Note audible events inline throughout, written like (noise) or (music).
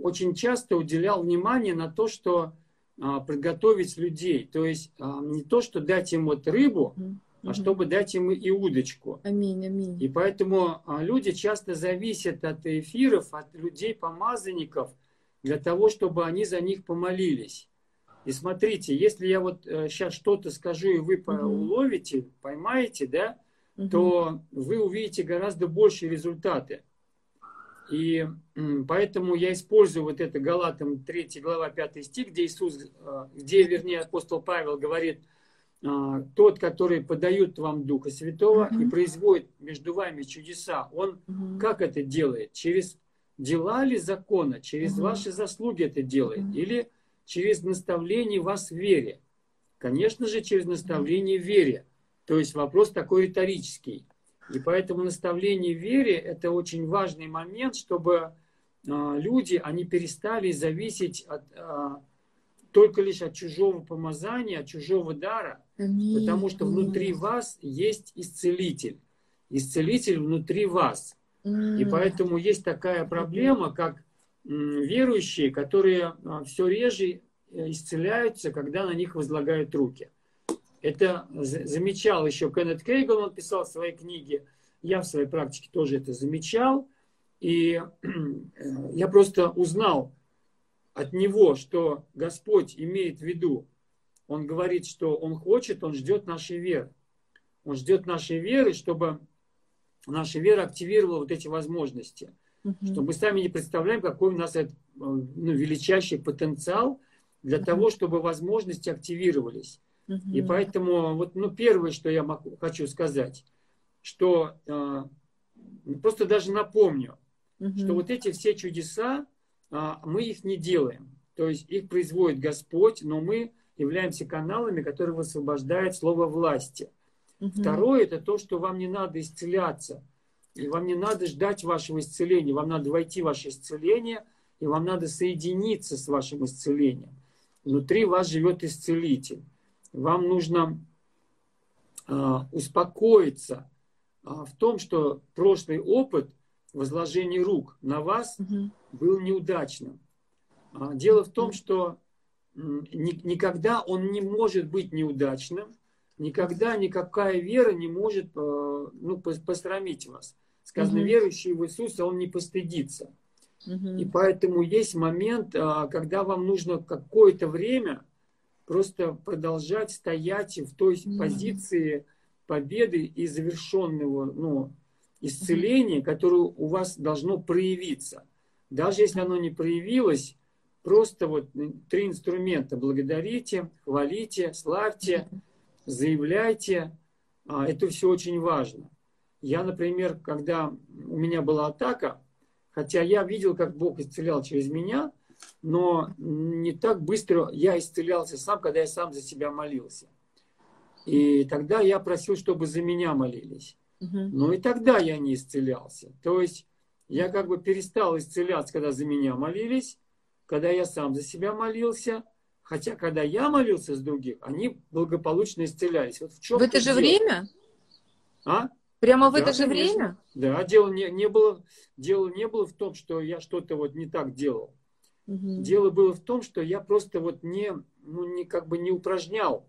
очень часто уделял внимание на то, что а, подготовить людей. То есть а, не то, что дать им вот рыбу, mm-hmm. а чтобы дать им и удочку. Аминь, аминь. И поэтому а, люди часто зависят от эфиров, от людей-помазанников, для того, чтобы они за них помолились. И смотрите, если я вот сейчас э, что-то скажу, и вы mm-hmm. уловите, поймаете, да, mm-hmm. то вы увидите гораздо большие результаты. И поэтому я использую вот это Галатам 3 глава 5 стих, где Иисус, э, где, вернее, апостол Павел говорит, э, тот, который подает вам Духа Святого uh-huh. и производит между вами чудеса, он uh-huh. как это делает? Через дела ли закона, через uh-huh. ваши заслуги это делает? Uh-huh. Или через наставление вас в вере? Конечно же, через наставление в вере. То есть вопрос такой риторический. И поэтому наставление в вере – это очень важный момент, чтобы а, люди, они перестали зависеть от, а, только лишь от чужого помазания, от чужого дара, Аминь. потому что внутри вас есть исцелитель. Исцелитель внутри вас. Аминь. И поэтому есть такая проблема, как верующие, которые а, все реже э, исцеляются, когда на них возлагают руки. Это замечал еще Кеннет Кейгл, он писал в своей книге. Я в своей практике тоже это замечал. И я просто узнал от него, что Господь имеет в виду. Он говорит, что Он хочет, Он ждет нашей веры. Он ждет нашей веры, чтобы наша вера активировала вот эти возможности. Угу. Что мы сами не представляем, какой у нас это, ну, величайший потенциал для угу. того, чтобы возможности активировались. И поэтому вот, ну, первое, что я могу, хочу сказать, что э, просто даже напомню, угу. что вот эти все чудеса, э, мы их не делаем. То есть их производит Господь, но мы являемся каналами, которые высвобождают слово власти. Угу. Второе, это то, что вам не надо исцеляться. И вам не надо ждать вашего исцеления. Вам надо войти в ваше исцеление, и вам надо соединиться с вашим исцелением. Внутри вас живет исцелитель вам нужно э, успокоиться э, в том, что прошлый опыт возложения рук на вас угу. был неудачным. А, дело в том, что ни, никогда он не может быть неудачным, никогда никакая вера не может ну, посрамить вас. Сказано, угу. верующий в Иисуса, он не постыдится. Угу. И поэтому есть момент, когда вам нужно какое-то время просто продолжать стоять в той mm-hmm. позиции победы и завершенного ну, исцеления, которое у вас должно проявиться. Даже если оно не проявилось, просто вот три инструмента. Благодарите, хвалите, славьте, заявляйте. А, это все очень важно. Я, например, когда у меня была атака, хотя я видел, как Бог исцелял через меня – но не так быстро я исцелялся сам, когда я сам за себя молился. И тогда я просил, чтобы за меня молились. Но и тогда я не исцелялся. То есть я как бы перестал исцеляться, когда за меня молились, когда я сам за себя молился. Хотя, когда я молился с других, они благополучно исцелялись. Вот в, чем в это же дело? время? А? Прямо в да, это же конечно. время? Да, дело не, не было, дело не было в том, что я что-то вот не так делал. Угу. Дело было в том, что я просто вот не, ну, не как бы не упражнял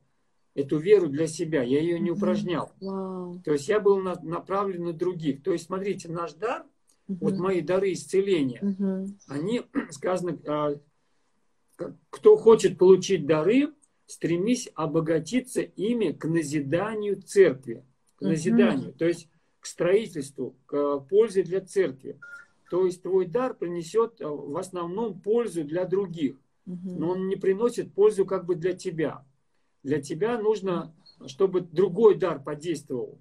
эту веру для себя, я ее не упражнял. Вау. То есть я был на, направлен на других. То есть, смотрите, наш дар, угу. вот мои дары исцеления, угу. они, (clears throat) сказано, а, кто хочет получить дары, стремись обогатиться ими к назиданию церкви, к назиданию, угу. то есть к строительству, к пользе для церкви. То есть твой дар принесет э, в основном пользу для других, но он не приносит пользу как бы для тебя. Для тебя нужно, чтобы другой дар подействовал,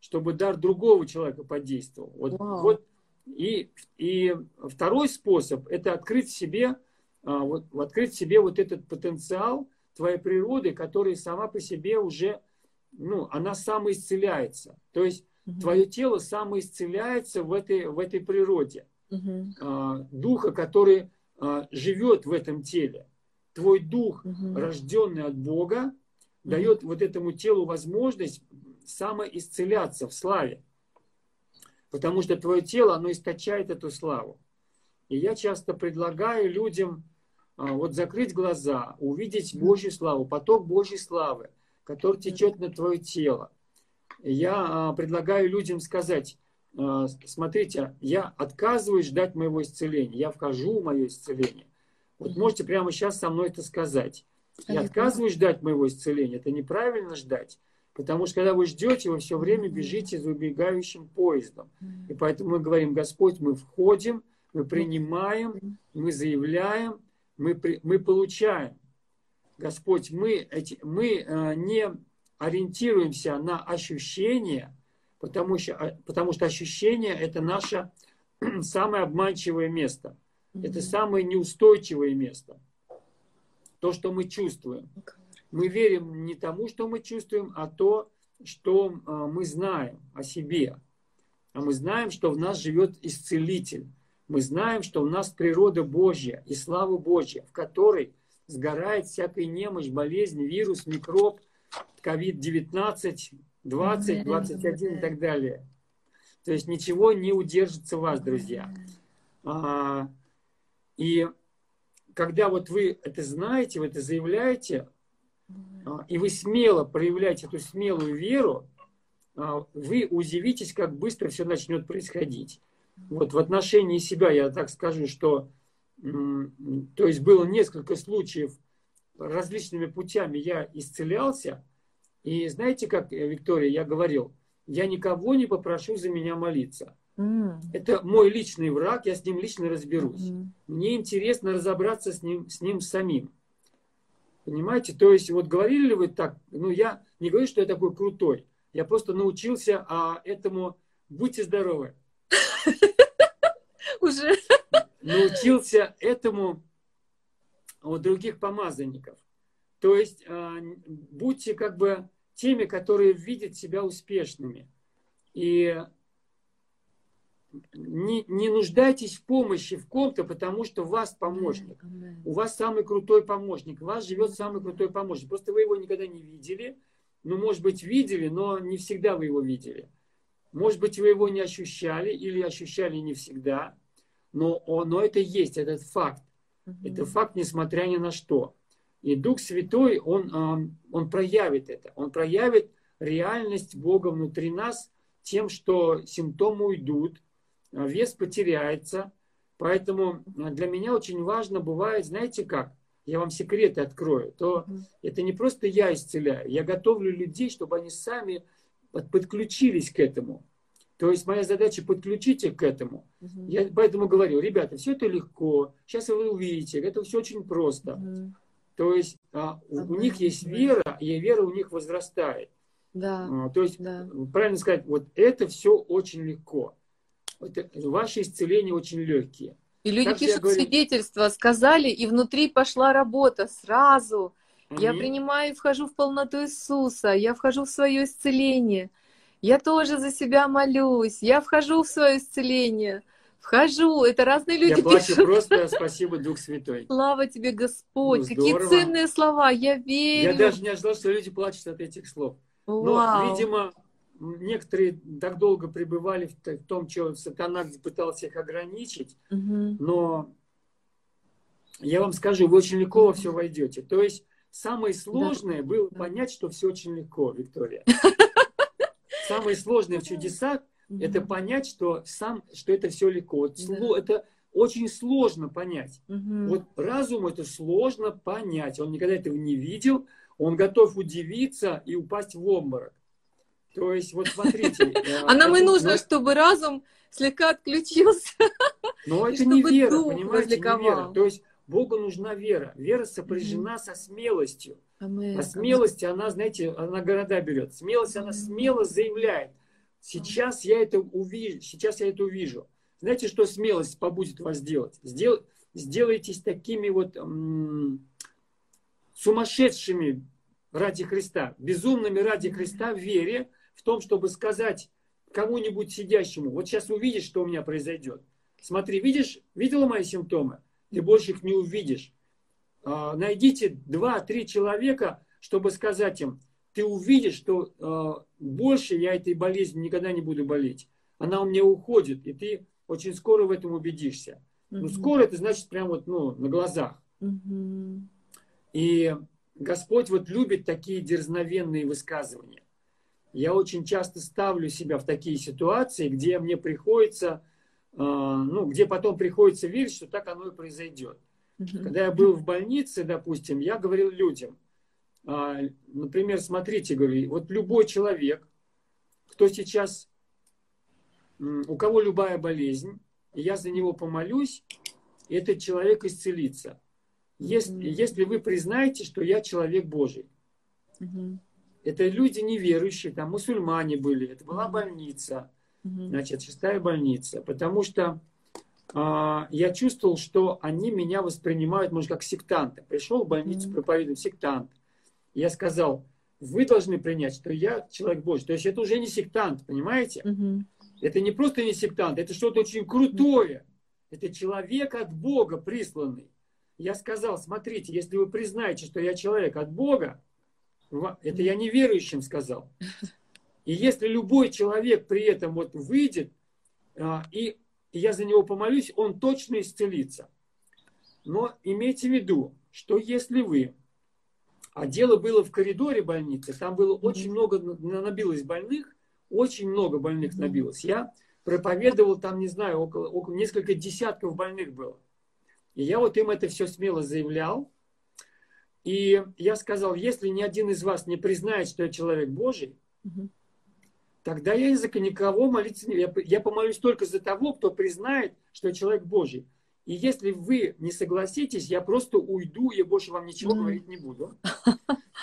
чтобы дар другого человека подействовал. Вот, вот и, и второй способ – это открыть себе, а, вот, открыть себе вот этот потенциал твоей природы, который сама по себе уже, ну, она самоисцеляется. То есть твое тело самоисцеляется в этой, в этой природе угу. духа, который а, живет в этом теле. Твой дух, угу. рожденный от Бога, угу. дает вот этому телу возможность самоисцеляться в славе. Потому что твое тело, оно источает эту славу. И я часто предлагаю людям а, вот закрыть глаза, увидеть Божью славу, поток Божьей славы, который течет на твое тело. Я а, предлагаю людям сказать, а, смотрите, я отказываюсь ждать моего исцеления, я вхожу в мое исцеление. Вот можете прямо сейчас со мной это сказать. Я отказываюсь ждать моего исцеления. Это неправильно ждать. Потому что когда вы ждете, вы все время бежите за убегающим поездом. И поэтому мы говорим, Господь, мы входим, мы принимаем, мы заявляем, мы, мы получаем. Господь, мы, эти, мы э, не ориентируемся на ощущения, потому что, а, потому что ощущение – это наше (clears throat) самое обманчивое место. Это самое неустойчивое место. То, что мы чувствуем. Мы верим не тому, что мы чувствуем, а то, что э, мы знаем о себе. А мы знаем, что в нас живет исцелитель мы знаем, что у нас природа Божья и слава Божья, в которой сгорает всякая немощь, болезнь, вирус, микроб, COVID-19, 20, 21 и так далее. То есть ничего не удержится вас, друзья. А, и когда вот вы это знаете, вы это заявляете, а, и вы смело проявляете эту смелую веру, а, вы удивитесь, как быстро все начнет происходить. Вот в отношении себя я так скажу, что то есть было несколько случаев различными путями я исцелялся. И знаете, как, э, Виктория, я говорил, я никого не попрошу за меня молиться. Mm. Это мой личный враг, я с ним лично разберусь. Mm. Мне интересно разобраться с ним, с ним самим. Понимаете? То есть, вот говорили ли вы так, ну я не говорю, что я такой крутой. Я просто научился а, этому, будьте здоровы. (laughs) Уже. Научился этому у других помазанников. То есть а, будьте как бы теми, которые видят себя успешными. И не, не нуждайтесь в помощи в ком-то, потому что у вас помощник. У вас самый крутой помощник. У вас живет самый крутой помощник. Просто вы его никогда не видели. Ну, может быть, видели, но не всегда вы его видели. Может быть, вы его не ощущали или ощущали не всегда, но, но это есть, этот факт. Это факт, несмотря ни на что. И Дух Святой, он, он проявит это. Он проявит реальность Бога внутри нас тем, что симптомы уйдут, а вес потеряется. Поэтому для меня очень важно бывает, знаете как, я вам секреты открою, то это не просто я исцеляю, я готовлю людей, чтобы они сами подключились к этому. То есть моя задача подключить их к этому. Угу. Я поэтому говорю, ребята, все это легко. Сейчас вы увидите, это все очень просто. Угу. То есть а, у, у них есть вера, и вера у них возрастает. Да. А, то есть, да. правильно сказать, вот это все очень легко. Это, ваши исцеления очень легкие. И люди как пишут говорю, свидетельства, сказали, и внутри пошла работа сразу. Я принимаю и вхожу в полноту Иисуса, я вхожу в свое исцеление. Я тоже за себя молюсь, я вхожу в свое исцеление. Вхожу, это разные люди Я плачу пишут. просто, спасибо, Дух Святой. Слава тебе, Господь, ну, какие ценные слова, я верю. Я даже не ожидал, что люди плачут от этих слов. Вау. Но, видимо, некоторые так долго пребывали в том, что сатана пытался их ограничить, угу. но я вам скажу, вы очень легко во все войдете. То есть Самое сложное да. было да. понять, что все очень легко, Виктория. (laughs) Самое сложное в чудесах – это понять, что, сам, что это все легко. Это очень сложно понять. Вот разум это сложно понять. Он никогда этого не видел. Он готов удивиться и упасть в обморок. То есть, вот смотрите. (laughs) Э, а нам и нужно, чтобы разум слегка отключился. Но (laughs) это не вера, понимаете, не вера. То есть Богу нужна вера. Вера сопряжена mm-hmm. со смелостью. Amen. А смелость, она, знаете, она города берет. Смелость, она смело заявляет. Сейчас я это увижу. Сейчас я это увижу. Знаете, что смелость побудет вас делать? Сдел, сделайтесь такими вот м- сумасшедшими ради Христа, безумными ради Христа в вере, в том, чтобы сказать кому-нибудь сидящему, вот сейчас увидишь, что у меня произойдет. Смотри, видишь, видела мои симптомы? ты больше их не увидишь. А, найдите два-три человека, чтобы сказать им, ты увидишь, что а, больше я этой болезнью никогда не буду болеть. Она у меня уходит, и ты очень скоро в этом убедишься. Ну, скоро это значит прям вот, ну, на глазах. И Господь вот любит такие дерзновенные высказывания. Я очень часто ставлю себя в такие ситуации, где мне приходится, э, ну, где потом приходится верить, что так оно и произойдет. Когда я был в больнице, допустим, я говорил людям, например, смотрите, говорю, вот любой человек, кто сейчас, у кого любая болезнь, я за него помолюсь, этот человек исцелится. Если, mm-hmm. если вы признаете, что я человек Божий. Mm-hmm. Это люди неверующие, там мусульмане были, это была больница, mm-hmm. значит, шестая больница. Потому что а, я чувствовал, что они меня воспринимают, может, как сектанта. Пришел в больницу, mm-hmm. проповедовать сектант. Я сказал, вы должны принять, что я человек Божий. То есть это уже не сектант, понимаете? Mm-hmm. Это не просто не сектант, это что-то очень крутое. Это человек от Бога присланный. Я сказал, смотрите, если вы признаете, что я человек от Бога, это я неверующим сказал. И если любой человек при этом вот выйдет, а, и я за него помолюсь, он точно исцелится. Но имейте в виду, что если вы, а дело было в коридоре больницы, там было очень много, набилось больных, очень много больных набилось. Я проповедовал там, не знаю, около, около несколько десятков больных было. И я вот им это все смело заявлял. И я сказал, если ни один из вас не признает, что я человек Божий, угу. тогда я языка никого молиться не я, я помолюсь только за того, кто признает, что я человек Божий. И если вы не согласитесь, я просто уйду, я больше вам ничего mm. говорить не буду.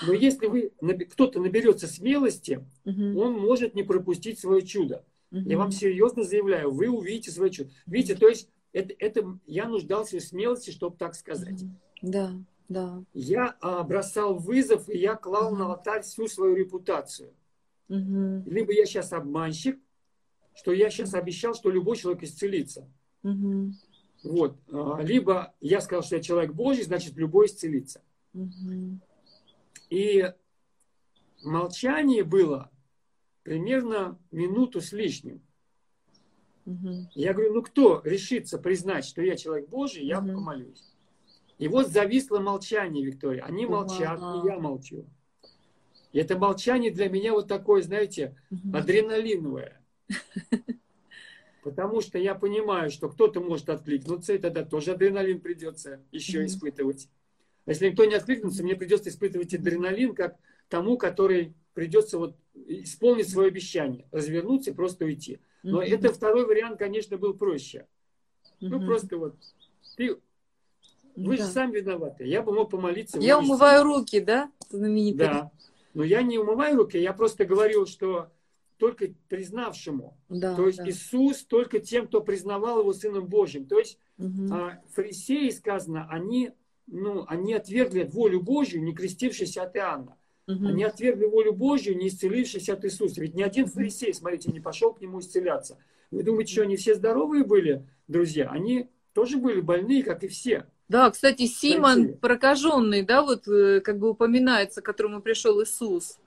Но если вы кто-то наберется смелости, mm-hmm. он может не пропустить свое чудо. Mm-hmm. Я вам серьезно заявляю, вы увидите свое чудо. Видите, то есть это, это я нуждался в смелости, чтобы так сказать. Mm-hmm. Да, да. Я а, бросал вызов, и я клал mm-hmm. на алтарь всю свою репутацию. Mm-hmm. Либо я сейчас обманщик, что я сейчас обещал, что любой человек исцелится. Mm-hmm. Вот. А, либо я сказал, что я человек Божий, значит, любой исцелится. Угу. И молчание было примерно минуту с лишним. Угу. Я говорю, ну кто решится признать, что я человек Божий, я угу. помолюсь. И вот зависло молчание, Виктория. Они молчат, и я молчу. И это молчание для меня вот такое, знаете, адреналиновое. (laughs) Потому что я понимаю, что кто-то может откликнуться, и тогда тоже адреналин придется еще испытывать. А если никто не откликнется, мне придется испытывать адреналин как тому, который придется вот исполнить свое обещание, развернуться и просто уйти. Но mm-hmm. это второй вариант, конечно, был проще. Mm-hmm. Ну, просто вот ты вы да. же сами виноваты. Я бы мог помолиться. Я умываю руки, да? Знаменитый. Да. Но я не умываю руки, я просто говорил, что только признавшему. Да, То есть да. Иисус только тем, кто признавал его Сыном Божьим. То есть угу. а, фарисеи, сказано, они, ну, они отвергли волю Божью, не крестившись от Иоанна. Угу. Они отвергли волю Божью, не исцелившись от Иисуса. Ведь ни один фарисей, смотрите, не пошел к нему исцеляться. Вы думаете, что они все здоровые были, друзья? Они тоже были больные, как и все. Да, кстати, Симон прокаженный, да, вот э, как бы упоминается, к которому пришел Иисус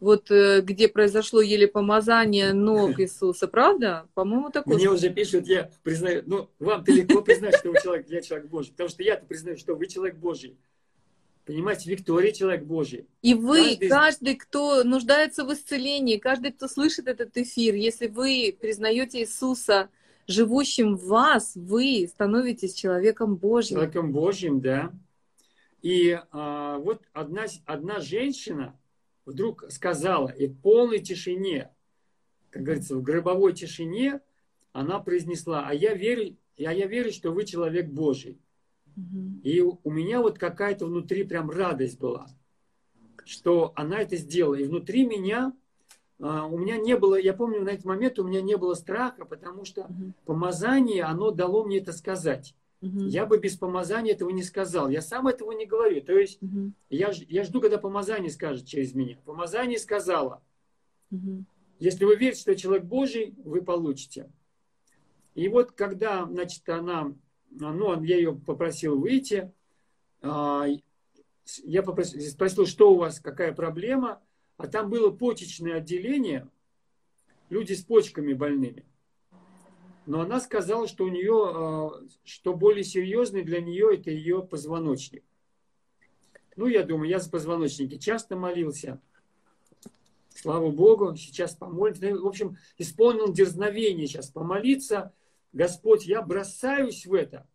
вот э, где произошло еле помазание ног (laughs) Иисуса, правда? По-моему, такое. Мне уже пишут, я признаю, ну, вам-то легко признать, что вы человек, я человек Божий, потому что я-то признаю, что вы человек Божий. Понимаете, Виктория человек Божий. И вы, каждый... каждый, кто нуждается в исцелении, каждый, кто слышит этот эфир, если вы признаете Иисуса живущим в вас, вы становитесь человеком Божьим. Человеком Божьим, да. И а, вот одна, одна женщина, вдруг сказала, и в полной тишине, как говорится, в гробовой тишине, она произнесла, а я верю, а я верю, что вы человек Божий. И у меня вот какая-то внутри прям радость была, что она это сделала. И внутри меня, а, у меня не было, я помню, на этот момент у меня не было страха, потому что помазание, оно дало мне это сказать. Угу. Я бы без помазания этого не сказал. Я сам этого не говорю. То есть угу. я, я жду, когда помазание скажет через меня. Помазание сказала. Угу. Если вы верите, что человек Божий, вы получите. И вот когда, значит, она, ну, я ее попросил выйти, а, я попросил, спросил, что у вас, какая проблема, а там было почечное отделение, люди с почками больными. Но она сказала, что у нее, что более серьезный для нее это ее позвоночник. Ну, я думаю, я за позвоночники часто молился. Слава Богу, сейчас помолимся. В общем, исполнил дерзновение сейчас помолиться. Господь, я бросаюсь в это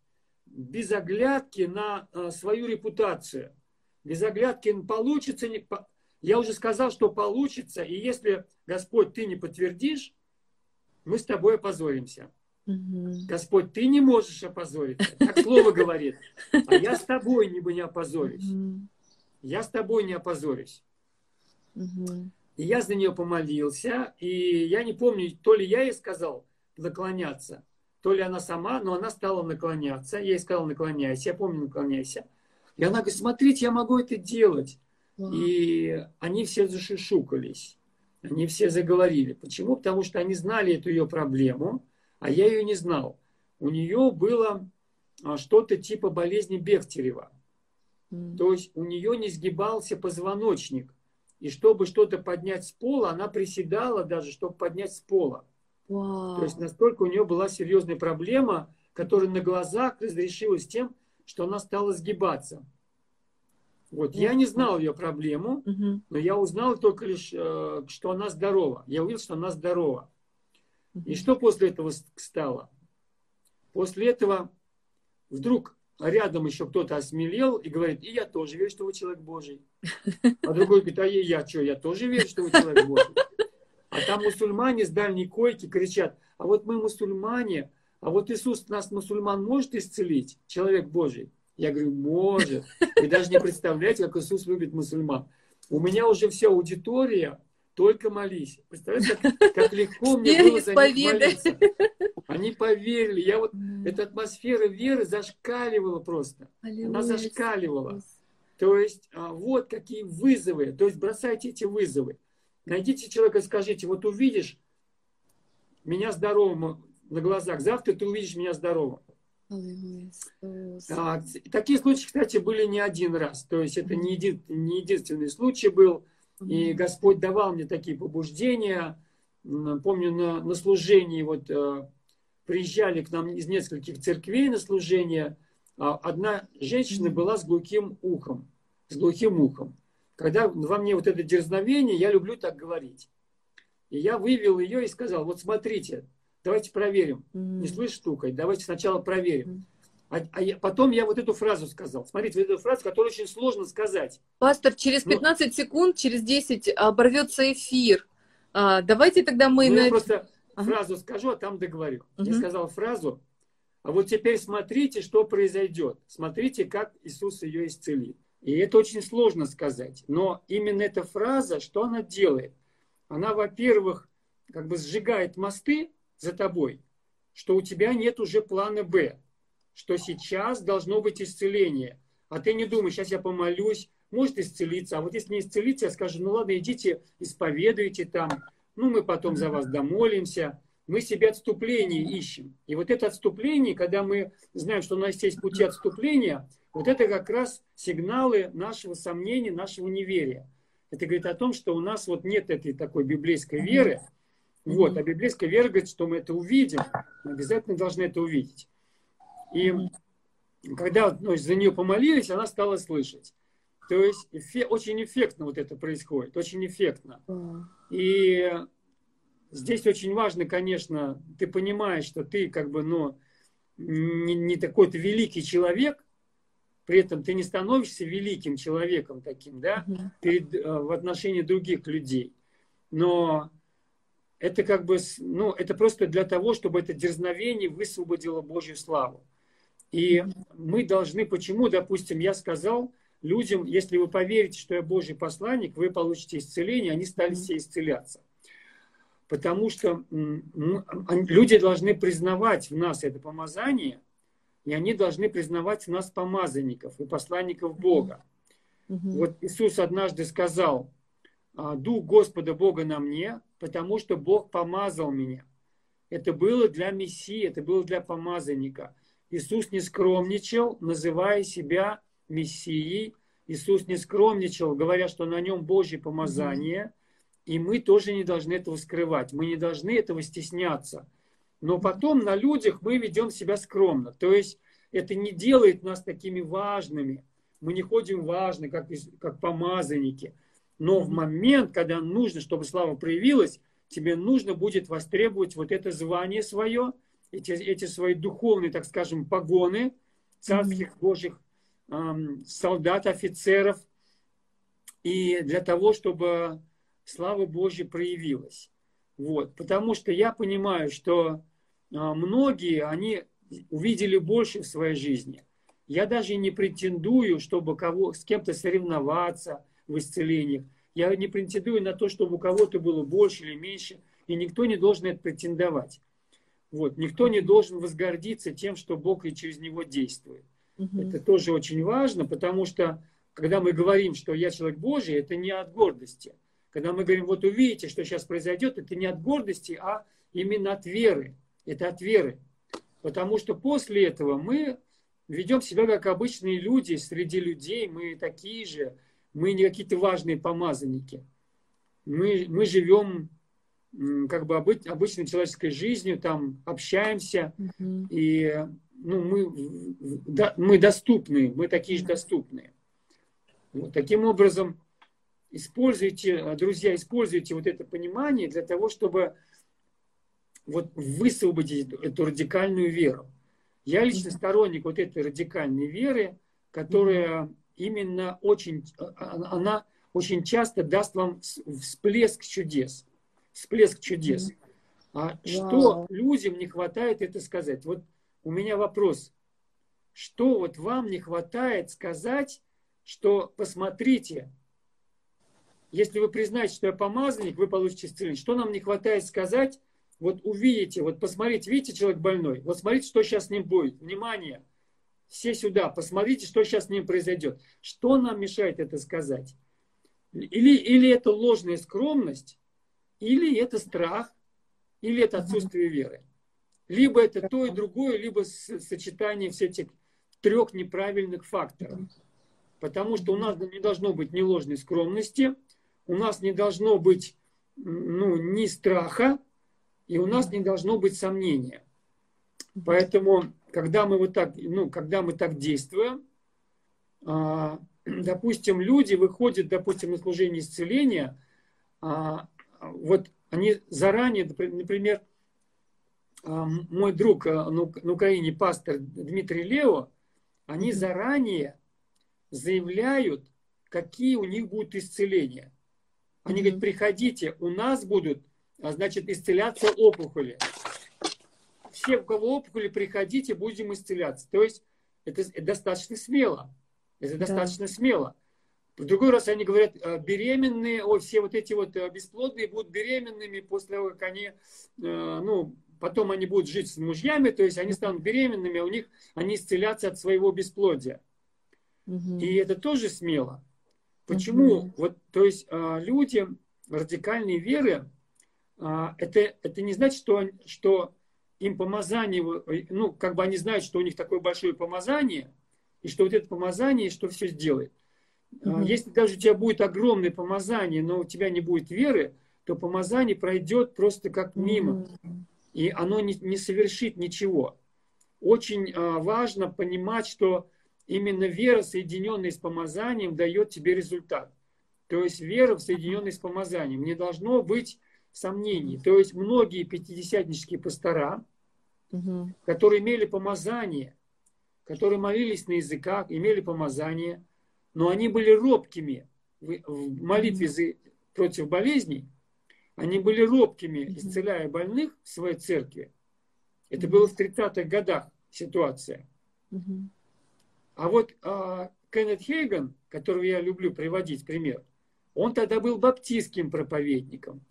без оглядки на свою репутацию. Без оглядки получится, я уже сказал, что получится, и если, Господь, ты не подтвердишь, мы с тобой опозоримся. Угу. Господь, ты не можешь опозориться, как слово говорит. А я с тобой не, не опозорюсь. Угу. Я с тобой не опозорюсь. Угу. И я за нее помолился, и я не помню, то ли я ей сказал наклоняться, то ли она сама, но она стала наклоняться. Я ей сказал, наклоняйся, я помню, наклоняйся. И она говорит, смотрите, я могу это делать. И они все зашишукались, они все заговорили. Почему? Потому что они знали эту ее проблему, а я ее не знал. У нее было а, что-то типа болезни Бехтерева. Mm. То есть у нее не сгибался позвоночник. И чтобы что-то поднять с пола, она приседала даже, чтобы поднять с пола. Wow. То есть настолько у нее была серьезная проблема, которая на глазах разрешилась тем, что она стала сгибаться. Вот, я не знал ее проблему, но я узнал только лишь, э, что она здорова. Я увидел, что она здорова. И что после этого стало? После этого вдруг рядом еще кто-то осмелел и говорит, и я тоже верю, что вы человек Божий. А другой говорит, а я, что, я тоже верю, что вы человек Божий. А там мусульмане с дальней койки кричат, а вот мы мусульмане, а вот Иисус нас, мусульман, может исцелить, человек Божий. Я говорю, может. Вы даже не представляете, как Иисус любит мусульман. У меня уже вся аудитория, только молись. Представляете, как, как (laughs) легко мне было за них молиться. Они поверили. Я вот, эта атмосфера веры зашкаливала просто. Она зашкаливала. То есть, а, вот какие вызовы. То есть, бросайте эти вызовы. Найдите человека и скажите, вот увидишь меня здоровым на глазах, завтра ты увидишь меня здоровым. А, такие случаи, кстати, были не один раз. То есть это не, един, не единственный случай был. И Господь давал мне такие побуждения. Помню, на, на служении вот э, приезжали к нам из нескольких церквей на служение. А одна женщина была с глухим ухом. С глухим ухом. Когда во мне вот это дерзновение, я люблю так говорить. И я вывел ее и сказал, вот смотрите, давайте проверим. Не слышь штукой, давайте сначала проверим. А, а я, потом я вот эту фразу сказал. Смотрите, вот эту фразу, которую очень сложно сказать. Пастор, через 15 ну, секунд, через 10 оборвется эфир. А, давайте тогда мы... Ну, на... Я просто ага. фразу скажу, а там договорю. Угу. Я сказал фразу, а вот теперь смотрите, что произойдет. Смотрите, как Иисус ее исцелит. И это очень сложно сказать. Но именно эта фраза, что она делает? Она, во-первых, как бы сжигает мосты, за тобой, что у тебя нет уже плана Б, что сейчас должно быть исцеление. А ты не думаешь, сейчас я помолюсь, может исцелиться. А вот если не исцелиться, я скажу, ну ладно, идите, исповедуйте там, ну мы потом за вас домолимся. Мы себе отступление ищем. И вот это отступление, когда мы знаем, что у нас есть пути отступления, вот это как раз сигналы нашего сомнения, нашего неверия. Это говорит о том, что у нас вот нет этой такой библейской веры, вот, а библейская вера говорит, что мы это увидим, мы обязательно должны это увидеть. И когда ну, за нее помолились, она стала слышать. То есть эффе, очень эффектно вот это происходит, очень эффектно. И здесь очень важно, конечно, ты понимаешь, что ты как бы, ну, не, не такой-то великий человек, при этом ты не становишься великим человеком таким, да, перед, э, в отношении других людей. Но это как бы, ну, это просто для того, чтобы это дерзновение высвободило Божью славу. И мы должны, почему, допустим, я сказал людям, если вы поверите, что я Божий посланник, вы получите исцеление, они стали все исцеляться. Потому что люди должны признавать в нас это помазание, и они должны признавать в нас помазанников и посланников Бога. Вот Иисус однажды сказал, «А, Дух Господа Бога на мне, потому что Бог помазал меня. Это было для Мессии, это было для помазанника. Иисус не скромничал, называя себя Мессией. Иисус не скромничал, говоря, что на нем Божье помазание. И мы тоже не должны этого скрывать. Мы не должны этого стесняться. но потом на людях мы ведем себя скромно. То есть это не делает нас такими важными. Мы не ходим важно, как, как помазанники. Но в момент, когда нужно, чтобы слава проявилась, тебе нужно будет востребовать вот это звание свое, эти, эти свои духовные, так скажем, погоны царских божьих эм, солдат, офицеров, и для того, чтобы слава Божья проявилась. Вот. Потому что я понимаю, что э, многие, они увидели больше в своей жизни. Я даже не претендую, чтобы кого, с кем-то соревноваться в исцелениях. Я не претендую на то, чтобы у кого-то было больше или меньше, и никто не должен это претендовать. Вот. Никто не должен возгордиться тем, что Бог и через него действует. Угу. Это тоже очень важно, потому что когда мы говорим, что я человек Божий, это не от гордости. Когда мы говорим, вот увидите, что сейчас произойдет, это не от гордости, а именно от веры. Это от веры. Потому что после этого мы ведем себя как обычные люди среди людей, мы такие же, мы не какие-то важные помазанники. Мы, мы живем как бы обычной человеческой жизнью, там общаемся, mm-hmm. и ну, мы, да, мы доступны, мы такие же доступные. Вот, таким образом, используйте, друзья, используйте вот это понимание для того, чтобы вот высвободить эту радикальную веру. Я лично сторонник вот этой радикальной веры, которая именно очень, а, а, она очень часто даст вам всплеск чудес. Всплеск чудес. А что людям не хватает это сказать? Вот у меня вопрос. Что вот вам не хватает сказать, что посмотрите, если вы признаете, что я помазанник, вы получите исцеление. Что нам не хватает сказать, вот увидите, вот посмотрите, видите, человек больной, вот смотрите, что сейчас с ним будет. Внимание, все сюда, посмотрите, что сейчас с ним произойдет. Что нам мешает это сказать? Или, или это ложная скромность, или это страх, или это отсутствие веры. Либо это то и другое, либо сочетание всех этих трех неправильных факторов. Потому что у нас не должно быть ни ложной скромности, у нас не должно быть ну, ни страха, и у нас не должно быть сомнения. Поэтому, когда мы вот так, ну, когда мы так действуем, а, допустим, люди выходят, допустим, на служение исцеления, а, вот они заранее, например, мой друг на Украине, пастор Дмитрий Лео, они заранее заявляют, какие у них будут исцеления. Они говорят, приходите, у нас будут а значит, исцеляться опухоли. Все, у кого опухоли, приходите, будем исцеляться. То есть это, это достаточно смело. Это да. достаточно смело. В другой раз они говорят, «А, беременные, о, все вот эти вот э, бесплодные будут беременными после того, как они, э, ну, потом они будут жить с мужьями, то есть они станут беременными, а у них они исцелятся от своего бесплодия. Угу. И это тоже смело. Почему? Угу. Вот, то есть люди радикальной веры, это, это не значит, что, что им помазание, ну, как бы они знают, что у них такое большое помазание, и что вот это помазание, что все сделает. Mm-hmm. Если даже у тебя будет огромное помазание, но у тебя не будет веры, то помазание пройдет просто как мимо. Mm-hmm. И оно не, не совершит ничего. Очень а, важно понимать, что именно вера, соединенная с помазанием, дает тебе результат. То есть вера, соединенная с помазанием. Не должно быть сомнений. То есть многие пятидесятнические пастора, угу. которые имели помазание, которые молились на языках, имели помазание, но они были робкими в молитве за, против болезней, они были робкими, исцеляя больных в своей церкви. Это было в 30-х годах ситуация. А вот а, Кеннет Хейган, которого я люблю приводить пример, он тогда был баптистским проповедником.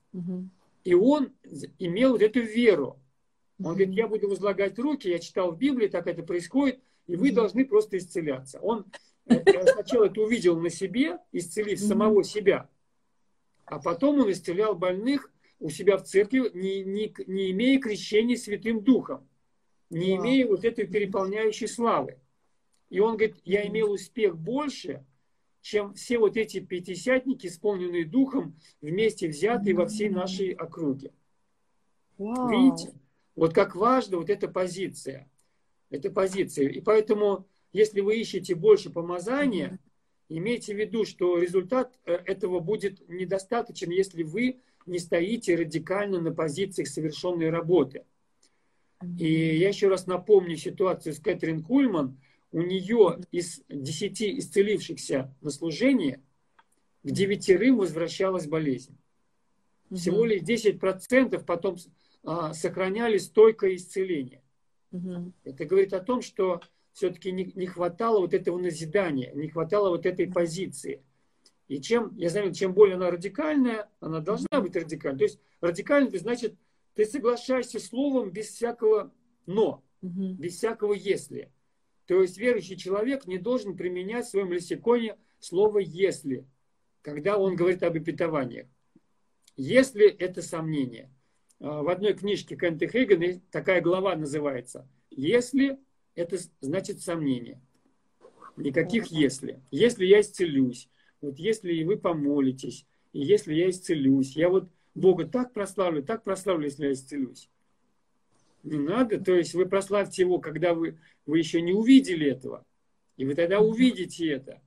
И он имел вот эту веру. Он говорит, я буду возлагать руки, я читал в Библии, так это происходит, и вы должны просто исцеляться. Он э, сначала это увидел на себе, исцелив самого себя, а потом он исцелял больных у себя в церкви, не, не, не имея крещения Святым Духом, не имея вот этой переполняющей славы. И он говорит, я имел успех больше, чем все вот эти пятидесятники, исполненные духом, вместе взятые во всей нашей округе. Wow. Видите? Вот как важна вот эта позиция. Эта позиция. И поэтому, если вы ищете больше помазания, имейте в виду, что результат э, этого будет недостаточен, если вы не стоите радикально на позициях совершенной работы. И я еще раз напомню ситуацию с Кэтрин Кульман. У нее из десяти исцелившихся на служение к девятерым возвращалась болезнь. Всего лишь 10% потом а, сохраняли стойкое исцеление. Угу. Это говорит о том, что все-таки не, не хватало вот этого назидания, не хватало вот этой позиции. И чем, я заметил, чем более она радикальная, она должна быть радикальной. То есть радикальный, это значит, ты соглашаешься словом без всякого «но», угу. без всякого «если». То есть верующий человек не должен применять в своем лексиконе слово «если», когда он говорит об обетованиях. Если это сомнение. А, в одной книжке Кенты Хейгена такая глава называется «Если это значит сомнение». Никаких «если». Если я исцелюсь, вот если и вы помолитесь, и если я исцелюсь, я вот Бога так прославлю, так прославлю, если я исцелюсь. Не надо, то есть вы прославьте Его, когда вы, вы еще не увидели этого. И вы тогда увидите это.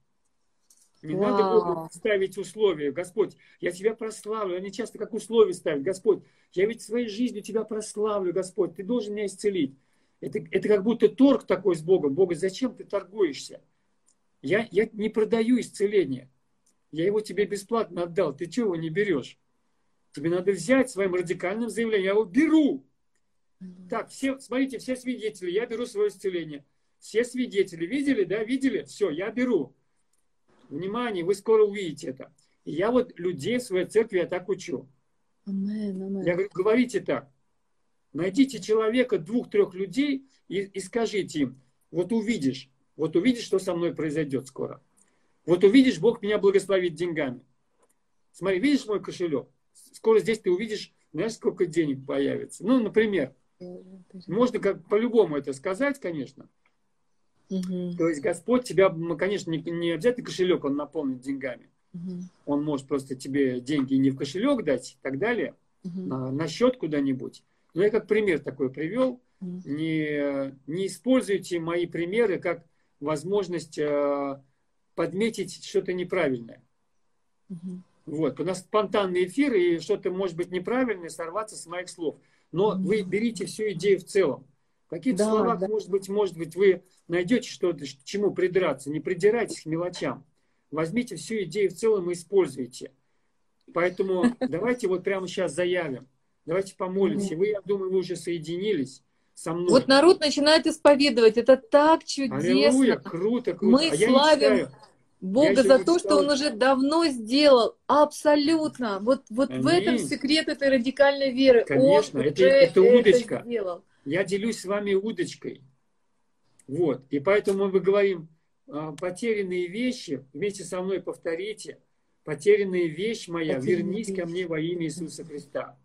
Не Вау. надо Богу ставить условия. Господь, я тебя прославлю. Они часто как условия ставят. Господь, я ведь своей жизнью тебя прославлю, Господь. Ты должен меня исцелить. Это, это как будто торг такой с Богом. Бога, зачем ты торгуешься? Я, я не продаю исцеление. Я его тебе бесплатно отдал. Ты чего его не берешь? Тебе надо взять своим радикальным заявлением. Я его беру. Так, все, смотрите, все свидетели, я беру свое исцеление. Все свидетели видели, да, видели? Все, я беру. Внимание, вы скоро увидите это. И я вот людей в своей церкви я так учу. Amen, amen. Я говорю, говорите так. Найдите человека, двух-трех людей и, и скажите им, вот увидишь, вот увидишь, что со мной произойдет скоро. Вот увидишь, Бог меня благословит деньгами. Смотри, видишь мой кошелек? Скоро здесь ты увидишь, знаешь, сколько денег появится. Ну, например, можно как по-любому это сказать, конечно. Угу. То есть Господь тебя, конечно, не, не обязательно кошелек он наполнит деньгами. Угу. Он может просто тебе деньги не в кошелек дать и так далее, угу. на, на счет куда-нибудь. Но я как пример такой привел. Не, не используйте мои примеры как возможность э, подметить что-то неправильное. Угу. Вот, у нас спонтанный эфир, и что-то может быть неправильное, сорваться с моих слов. Но угу. вы берите всю идею в целом. Какие-то да, слова, да. может быть, может быть, вы найдете что-то, к чему придраться. Не придирайтесь к мелочам. Возьмите всю идею в целом и используйте. Поэтому (laughs) давайте вот прямо сейчас заявим. Давайте помолимся. Вы, я думаю, вы уже соединились со мной. Вот народ начинает исповедовать. Это так чудесно. Аллилуйя, круто, круто. Мы а славим Бога за то, что Он уже давно сделал. Абсолютно. Вот, вот в этом секрет этой радикальной веры. Конечно, Он это, это удочка. Это сделал. Я делюсь с вами удочкой. Вот. И поэтому мы говорим, а, потерянные вещи, вместе со мной повторите, потерянная вещь моя, Потерянная вернись вещь. ко мне во имя Иисуса Христа.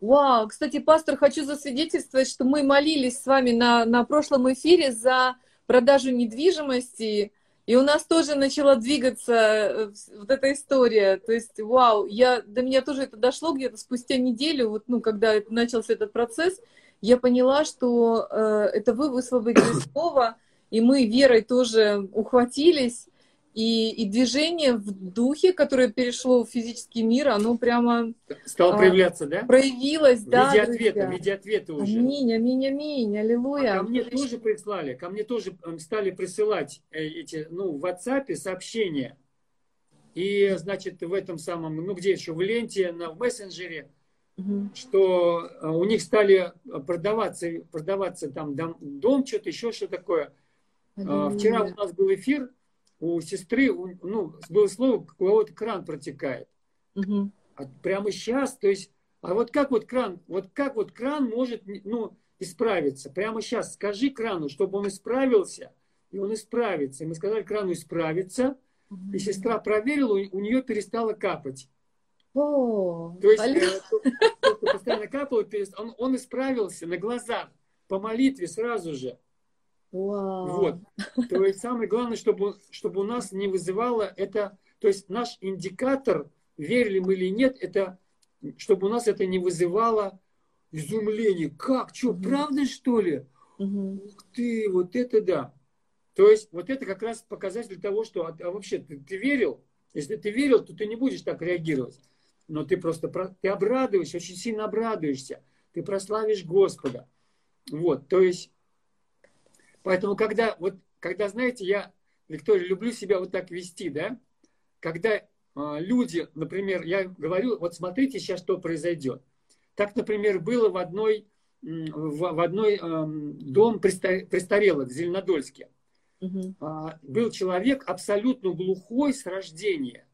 Вау, кстати, пастор, хочу засвидетельствовать, что мы молились с вами на, на прошлом эфире за продажу недвижимости, и у нас тоже начала двигаться э, вот эта история. То есть, вау, я, до меня тоже это дошло где-то спустя неделю, вот, ну, когда начался этот процесс, я поняла, что э, это вы высвободили слово, и мы верой тоже ухватились, и, и движение в духе, которое перешло в физический мир, оно прямо... Стало а, проявляться, да? Проявилось, в да. В виде ответа, в виде ответа уже. Аминь, аминь, аминь, аллилуйя. А ко мне тоже прислали, ко мне тоже эм, стали присылать э, эти, ну, в WhatsApp сообщения. И, значит, в этом самом, ну, где еще, в ленте, на, в мессенджере, угу. что э, у них стали продаваться, продаваться там дом, дом что-то, еще что такое. Аллилуйя. Вчера у нас был эфир, у сестры, ну, было слово, у кого-то кран протекает. Угу. А прямо сейчас, то есть, а вот как вот кран, вот как вот кран может, ну, исправиться? Прямо сейчас скажи крану, чтобы он исправился, и он исправится. И мы сказали крану исправиться, угу. и сестра проверила, у нее перестало капать. О, то есть, э, то, то, постоянно капало, он, он исправился на глазах, по молитве сразу же. Вау. Вот. (laughs) То есть самое главное, чтобы, чтобы у нас не вызывало это, то есть наш индикатор, верили мы или нет, это чтобы у нас это не вызывало изумление. Как? Что, правда, что ли? Мгм. Ух ты, вот это да. То есть вот это как раз показатель того, что а, а вообще ты, ты верил. Если ты верил, то ты не будешь так реагировать. Но ты просто про- ты обрадуешься, очень сильно обрадуешься. Ты прославишь Господа. Вот, то есть, поэтому когда, вот, когда, знаете, я, Виктория, люблю себя вот так вести, да, когда а, люди, например, я говорю, вот смотрите сейчас, что произойдет. Так, например, было в одной, в, в одной эм, дом преста- престарелых в Зеленодольске. Мгм. А, был человек абсолютно глухой с рождения.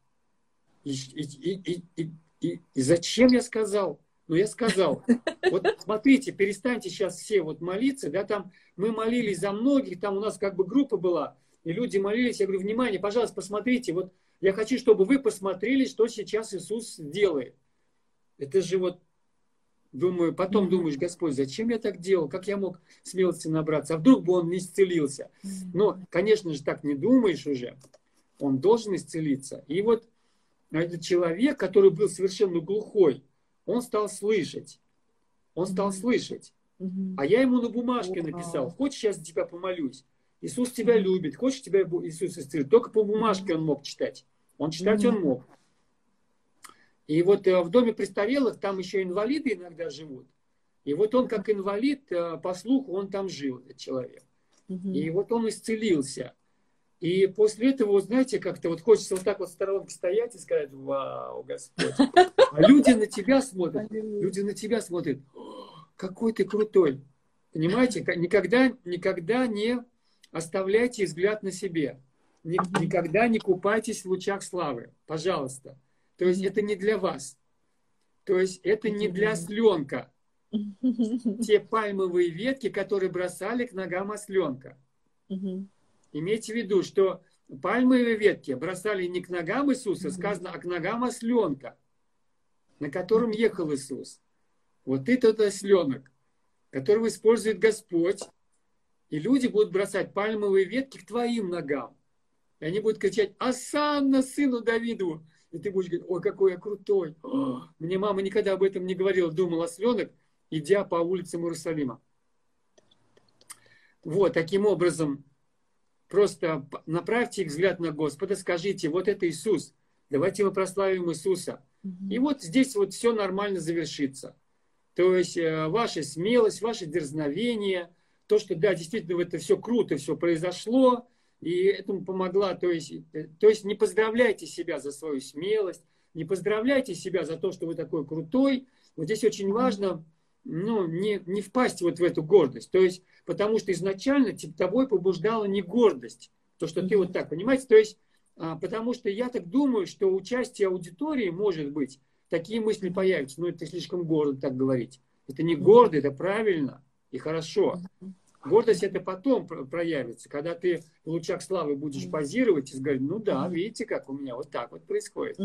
И, и, и, и, и- и зачем я сказал? Ну, я сказал. Вот смотрите, перестаньте сейчас все вот молиться, да, там мы молились за многих, там у нас как бы группа была, и люди молились, я говорю, внимание, пожалуйста, посмотрите, вот я хочу, чтобы вы посмотрели, что сейчас Иисус делает. Это же вот, думаю, потом думаешь, Господь, зачем я так делал, как я мог смелости набраться, а вдруг бы он не исцелился. Но, конечно же, так не думаешь уже. Он должен исцелиться. И вот этот человек, который был совершенно глухой, он стал слышать. Он стал Мгм. слышать. Мгм. А я ему на бумажке Вау. написал, хочешь, я за тебя помолюсь. Иисус тебя любит, хочешь, тебя Иисус исцелит. Только по бумажке он мог читать. Он читать он Мгм. мог. И вот э, в доме престарелых там еще инвалиды иногда живут. И вот он как инвалид, э, по слуху, он там жил, этот человек. Мгм. И вот он исцелился. И после этого, знаете, как-то вот хочется вот так вот в сторонке стоять и сказать, вау, Господь. А люди на тебя смотрят, люди на тебя смотрят, «О, какой ты крутой. Понимаете, никогда, никогда не оставляйте взгляд на себе. Никогда не купайтесь в лучах славы. Пожалуйста. То есть это не для вас. То есть это не для осленка. Те пальмовые ветки, которые бросали к ногам осленка. Имейте в виду, что пальмовые ветки бросали не к ногам Иисуса, сказано, а к ногам осленка, на котором ехал Иисус. Вот это тот осленок, которого использует Господь. И люди будут бросать пальмовые ветки к твоим ногам. И они будут кричать «Асанна, сыну Давиду!» И ты будешь говорить «Ой, какой я крутой!» О, Мне мама никогда об этом не говорила, думал осленок, идя по улицам Иерусалима. Вот, таким образом, просто направьте их взгляд на Господа, скажите, вот это Иисус, давайте мы прославим Иисуса. И вот здесь вот все нормально завершится. То есть э, ваша смелость, ваше дерзновение, то, что да, действительно это все круто, все произошло, и этому помогла, то есть, э, то есть не поздравляйте себя за свою смелость, не поздравляйте себя за то, что вы такой крутой. Вот здесь очень важно ну, не, не впасть вот в эту гордость. То есть, потому что изначально тобой побуждала не гордость, то, что ты вот так, понимаете? То есть, а, потому что я так думаю, что участие аудитории, может быть, такие мысли появятся. Но это слишком гордо так говорить. Это не гордо, это правильно и хорошо. Гордость это потом про- проявится, когда ты в лучах славы будешь позировать и говорить, ну да, видите, как у меня вот так вот происходит.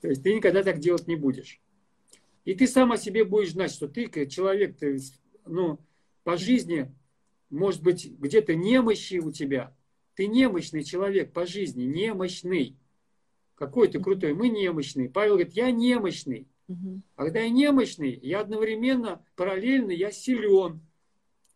То есть ты никогда так делать не будешь. И ты сам о себе будешь знать, что ты человек, ты, ну, по жизни, может быть, где-то немощи у тебя. Ты немощный человек по жизни, немощный. Какой ты крутой. Мы немощные. Павел говорит, я немощный. А когда я немощный, я одновременно, параллельно, я силен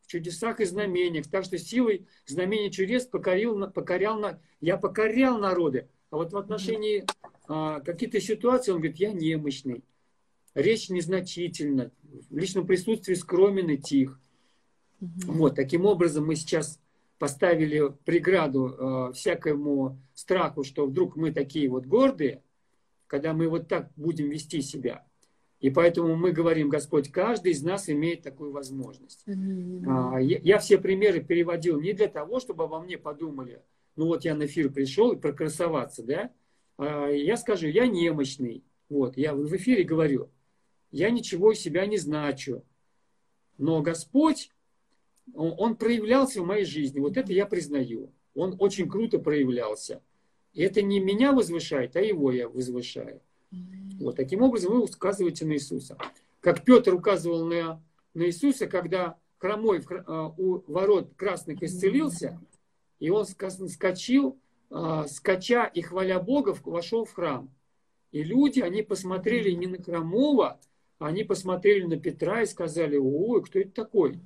в чудесах и знамениях. Так что силой знамений чудес покорил, покорял, я покорял народы. А вот в отношении а, каких-то ситуаций он говорит, я немощный. Речь незначительна. В личном присутствии скромен и тих. Мгм. Вот, таким образом мы сейчас поставили преграду э, всякому страху, что вдруг мы такие вот гордые, когда мы вот так будем вести себя. И поэтому мы говорим, Господь, каждый из нас имеет такую возможность. Аминь. А, Я, я все примеры переводил не для того, чтобы обо мне подумали, ну вот я на эфир пришел и прокрасоваться, да? А, Я скажу, я немощный. Вот, я в эфире говорю, я ничего из себя не значу. Но Господь, Он он проявлялся в моей жизни. Вот это я признаю. Он очень круто проявлялся. И это не меня возвышает, а его я возвышаю. Вот таким образом вы указываете на Иисуса. Как Петр указывал на, на Иисуса, когда хромой в а, у ворот красных исцелился, и он ска- скачил, а, скача и хваля Бога, вошел в храм. И люди, они посмотрели не на хромого, они посмотрели на Петра и сказали, ой, кто это такой?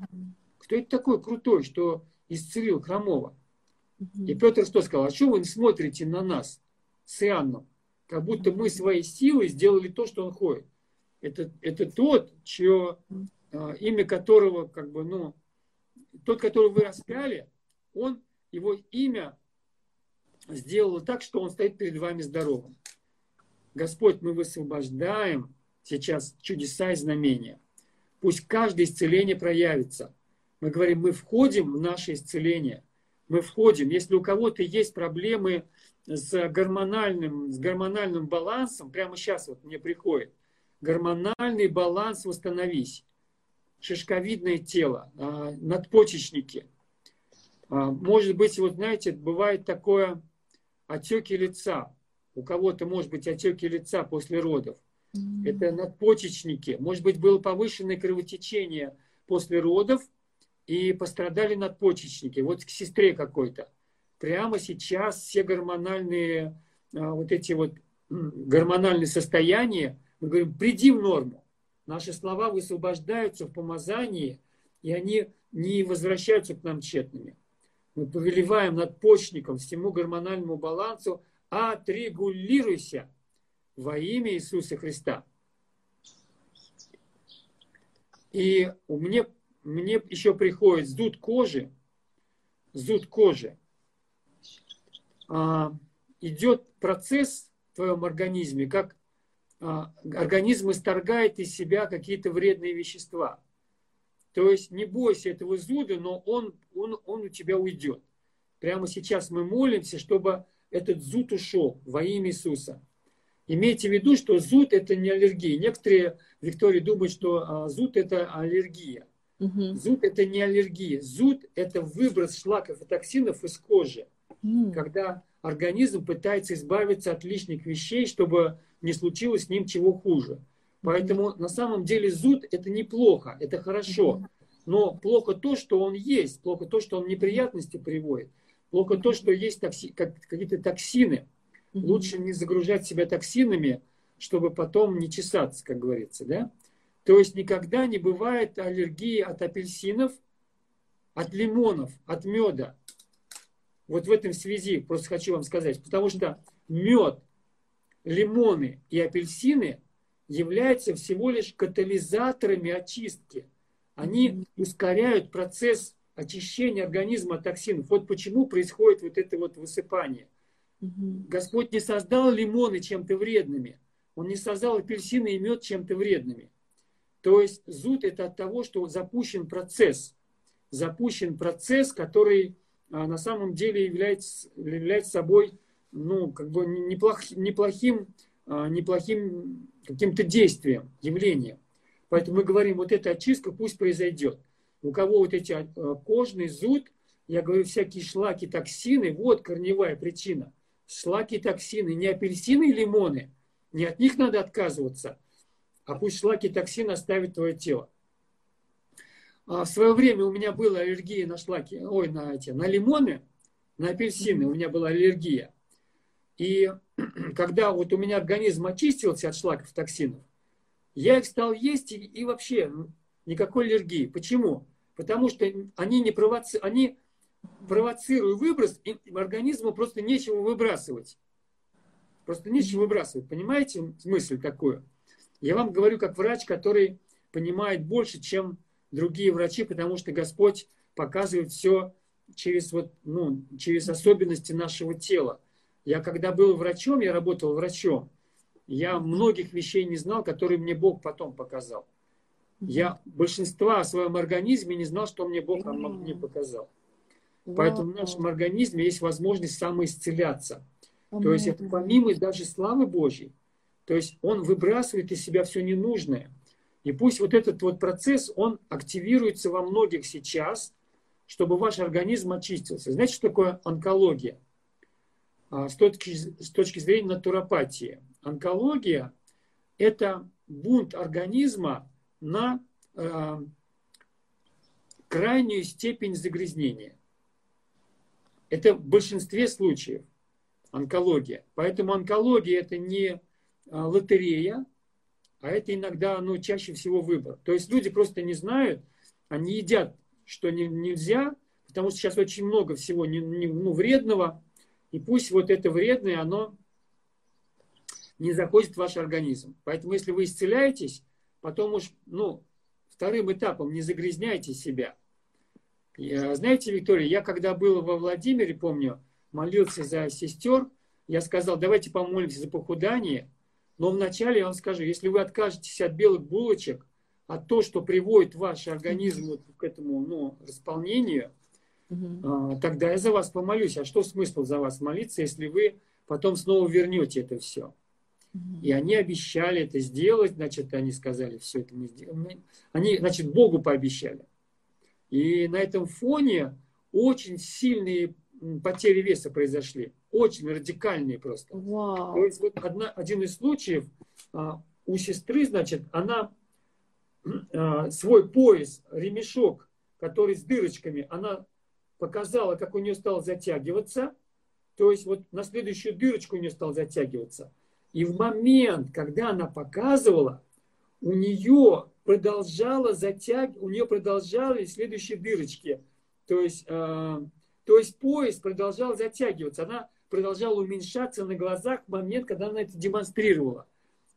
Кто это такой крутой, что исцелил хромого? И Петр что сказал? А что вы смотрите на нас с Иоанном? Как будто мы своей силой сделали то, что он ходит. Это, это тот, чье а, имя которого, как бы, ну, тот, которого вы распяли, он, его имя сделало так, что он стоит перед вами здоровым. Господь, мы высвобождаем сейчас чудеса и знамения. Пусть каждое исцеление проявится. Мы говорим, мы входим в наше исцеление. Мы входим. Если у кого-то есть проблемы с гормональным, с гормональным балансом, прямо сейчас вот мне приходит, гормональный баланс восстановись. Шишковидное тело, а, надпочечники. А, может быть, вот знаете, бывает такое отеки лица. У кого-то может быть отеки лица после родов. Это надпочечники. Может быть, было повышенное кровотечение после родов и пострадали надпочечники. Вот к сестре какой-то. Прямо сейчас все гормональные а, вот эти вот гормональные состояния, мы говорим, приди в норму. Наши слова высвобождаются в помазании, и они не возвращаются к нам тщетными. Мы повелеваем над почником всему гормональному балансу, отрегулируйся во имя Иисуса Христа. И у меня, мне еще приходит зуд кожи, зуд кожи. А, идет процесс в твоем организме, как а, организм исторгает из себя какие-то вредные вещества. То есть не бойся этого зуда, но он, он, он у тебя уйдет. Прямо сейчас мы молимся, чтобы этот зуд ушел во имя Иисуса. Имейте в виду, что зуд это не аллергия. Некоторые, Виктория, думают, что а, зуд это аллергия. Угу. Зуд это не аллергия. Зуд это выброс шлаков и токсинов из кожи. Угу. Когда организм пытается избавиться от лишних вещей, чтобы не случилось с ним чего хуже. Поэтому на самом деле зуд это неплохо, это хорошо. Но плохо то, что он есть, плохо то, что он неприятности приводит, плохо то, что есть токси, как, какие-то токсины. Лучше не загружать себя токсинами, чтобы потом не чесаться, как говорится. Да? То есть никогда не бывает аллергии от апельсинов, от лимонов, от меда. Вот в этом связи просто хочу вам сказать. Потому что мед, лимоны и апельсины являются всего лишь катализаторами очистки. Они ускоряют процесс очищения организма от токсинов. Вот почему происходит вот это вот высыпание. Господь не создал лимоны чем-то вредными. Он не создал апельсины и мед чем-то вредными. То есть зуд это от того, что запущен процесс. Запущен процесс, который а, на самом деле является, является собой ну, как бы неплох, неплохим, а, неплохим каким-то действием, явлением. Поэтому мы говорим, вот эта очистка пусть произойдет. У кого вот эти а, кожный зуд, я говорю, всякие шлаки, токсины, вот корневая причина. Шлаки, токсины, не апельсины и лимоны, не от них надо отказываться, а пусть шлаки, токсины оставят твое тело. А в свое время у меня была аллергия на шлаки, ой, на эти, на лимоны, на апельсины у меня была аллергия. И (clears throat) когда вот у меня организм очистился от шлаков, токсинов, я их стал есть и, и вообще никакой аллергии. Почему? Потому что они не провоци... они провоцируют выброс, и организму просто нечего выбрасывать. Просто нечего выбрасывать. Понимаете мысль такую? Я вам говорю как врач, который понимает больше, чем другие врачи, потому что Господь показывает все через, вот, ну, через особенности нашего тела. Я когда был врачом, я работал врачом, я многих вещей не знал, которые мне Бог потом показал. Я большинства о своем организме не знал, что мне Бог мне показал. Поэтому в нашем организме есть возможность самоисцеляться. То есть это помимо даже славы Божьей. То есть он выбрасывает из себя все ненужное. И пусть вот этот вот процесс, он активируется во многих сейчас, чтобы ваш организм очистился. Знаете, что такое онкология? А, с точки, с точки зрения натуропатии. Онкология – это бунт организма на э, крайнюю степень загрязнения. Это в большинстве случаев онкология. Поэтому онкология – это не а, лотерея, а это иногда, ну, чаще всего выбор. То есть люди просто не знают, они едят, что не, нельзя, потому что сейчас очень много всего не, не, ну, вредного, и пусть вот это вредное, оно не заходит в ваш организм. Поэтому если вы исцеляетесь, потом уж, ну, вторым этапом не загрязняйте себя. Я, знаете, Виктория, я когда был во Владимире, помню, молился за сестер, я сказал, давайте помолимся за похудание, но вначале я вам скажу, если вы откажетесь от белых булочек, от то, что приводит ваш организм вот к этому ну, располнению, угу. тогда я за вас помолюсь. А что смысл за вас молиться, если вы потом снова вернете это все? И они обещали это сделать, значит, они сказали, все это мы сделаем. Они, значит, Богу пообещали. И на этом фоне очень сильные потери веса произошли. Очень радикальные просто. Вау. То есть вот одна, один из случаев а, у сестры, значит, она а, свой пояс, ремешок, который с дырочками, она показала, как у нее стал затягиваться. То есть вот на следующую дырочку у нее стал затягиваться. И в момент, когда она показывала, у нее продолжала затягивать, у нее продолжали следующие дырочки. То есть, э, то есть пояс продолжал затягиваться. Она продолжала уменьшаться на глазах в момент, когда она это демонстрировала.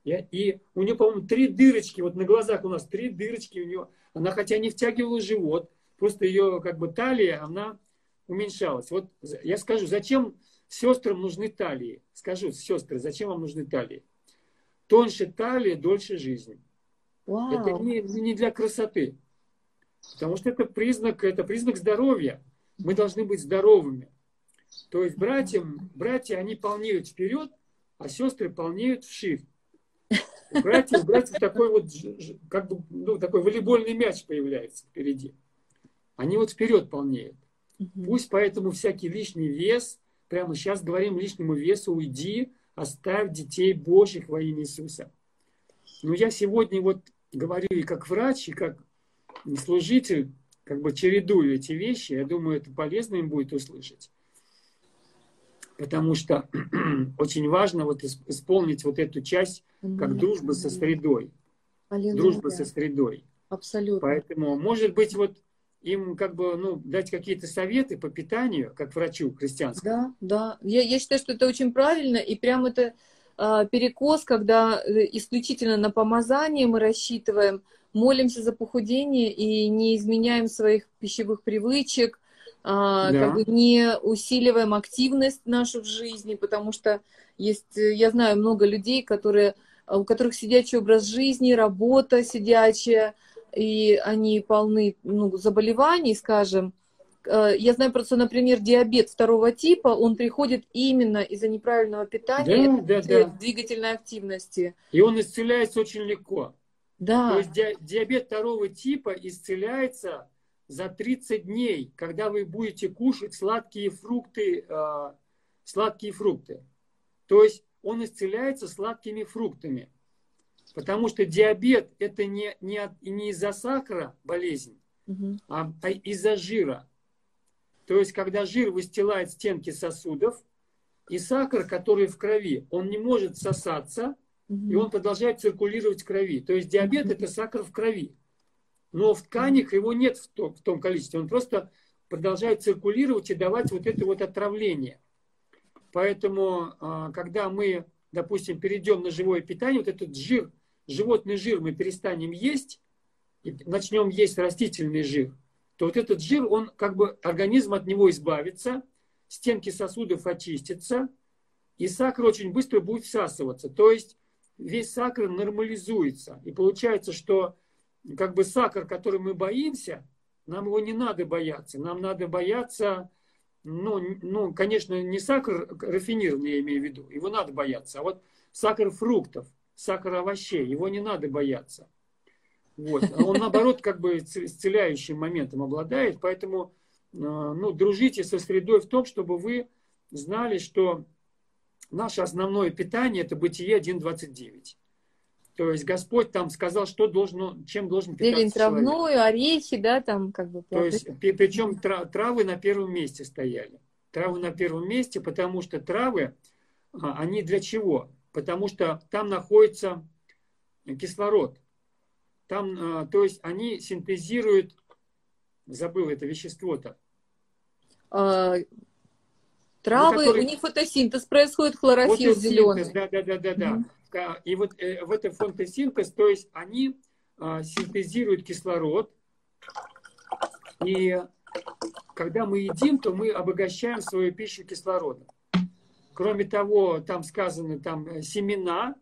И у нее, по-моему, три дырочки, вот на глазах у нас три дырочки у нее. Она хотя не втягивала живот, просто ее как бы талия, она уменьшалась. Вот я скажу, зачем сестрам нужны талии? Скажу, сестры, зачем вам нужны талии? Тоньше талия, дольше жизнь. Вау. Это не, не для красоты. Потому что это признак, это признак здоровья. Мы должны быть здоровыми. То есть братьям, братья, они полнеют вперед, а сестры полнеют вширь. У братьев, у братьев такой вот, как бы, ну, такой волейбольный мяч появляется впереди. Они вот вперед полнеют. Пусть поэтому всякий лишний вес, прямо сейчас говорим лишнему весу, уйди, оставь детей Божьих во имя Иисуса. Но я сегодня вот говорю и как врач, и как служитель, как бы чередую эти вещи. Я думаю, это полезно им будет услышать потому что (clears throat) очень важно вот исполнить вот эту часть как дружба со средой. Аллилуйя. Дружба со средой. Абсолютно. Поэтому, может быть, вот им как бы ну, дать какие-то советы по питанию, как врачу христианскому. Да, да. Я, я считаю, что это очень правильно, и прям это перекос, когда э, исключительно на помазание мы рассчитываем, молимся за похудение и не изменяем своих пищевых привычек, а, да. как бы не усиливаем активность нашу в жизни, потому что есть, э, я знаю много людей, которые, у которых сидячий образ жизни, работа сидячая, и они полны ну, заболеваний, скажем. Э, я знаю просто, например, диабет второго типа, он приходит именно из-за неправильного питания, да, да, да. двигательной активности. И он исцеляется очень легко. Да. То есть диабет второго типа исцеляется за 30 дней, когда вы будете кушать сладкие фрукты, э, сладкие фрукты. То есть он исцеляется сладкими фруктами. Потому что диабет это не, не, не из-за сахара болезнь, угу. а, а из-за жира. То есть, когда жир выстилает стенки сосудов, и сахар, который в крови, он не может сосаться, угу. и он продолжает циркулировать в крови. То есть диабет угу. это сахар в крови но в тканях его нет в том, в том количестве. Он просто продолжает циркулировать и давать вот это вот отравление. Поэтому, а, когда мы, допустим, перейдем на живое питание, вот этот жир, животный жир мы перестанем есть, и начнем есть растительный жир, то вот этот жир, он как бы, организм от него избавится, стенки сосудов очистятся, и сахар очень быстро будет всасываться. То есть весь сахар нормализуется. И получается, что как бы сахар, который мы боимся, нам его не надо бояться. Нам надо бояться, ну, ну, конечно, не сахар рафинированный, я имею в виду, его надо бояться, а вот сахар фруктов, сахар овощей, его не надо бояться. Вот. А он, наоборот, как бы исцеляющим моментом обладает, поэтому э, ну, дружите со средой в том, чтобы вы знали, что наше основное питание – это бытие 1.29. То есть Господь там сказал, что должно, чем должен питаться Зелень травную, человек. орехи, да, там как бы. То есть, причем травы на первом месте стояли. Травы на первом месте, потому что травы, а, они для чего? Потому что там находится кислород. Там, то есть они синтезируют, забыл это вещество-то. А, травы, ну, который... у них фотосинтез происходит, хлорофилл зеленый. Да, да, да, да, да. Mm-hmm. И вот э, в этом фотосинтез, то есть они а, синтезируют кислород, и когда мы едим, то мы обогащаем свою пищу кислородом. Кроме того, там сказано, там э, семена,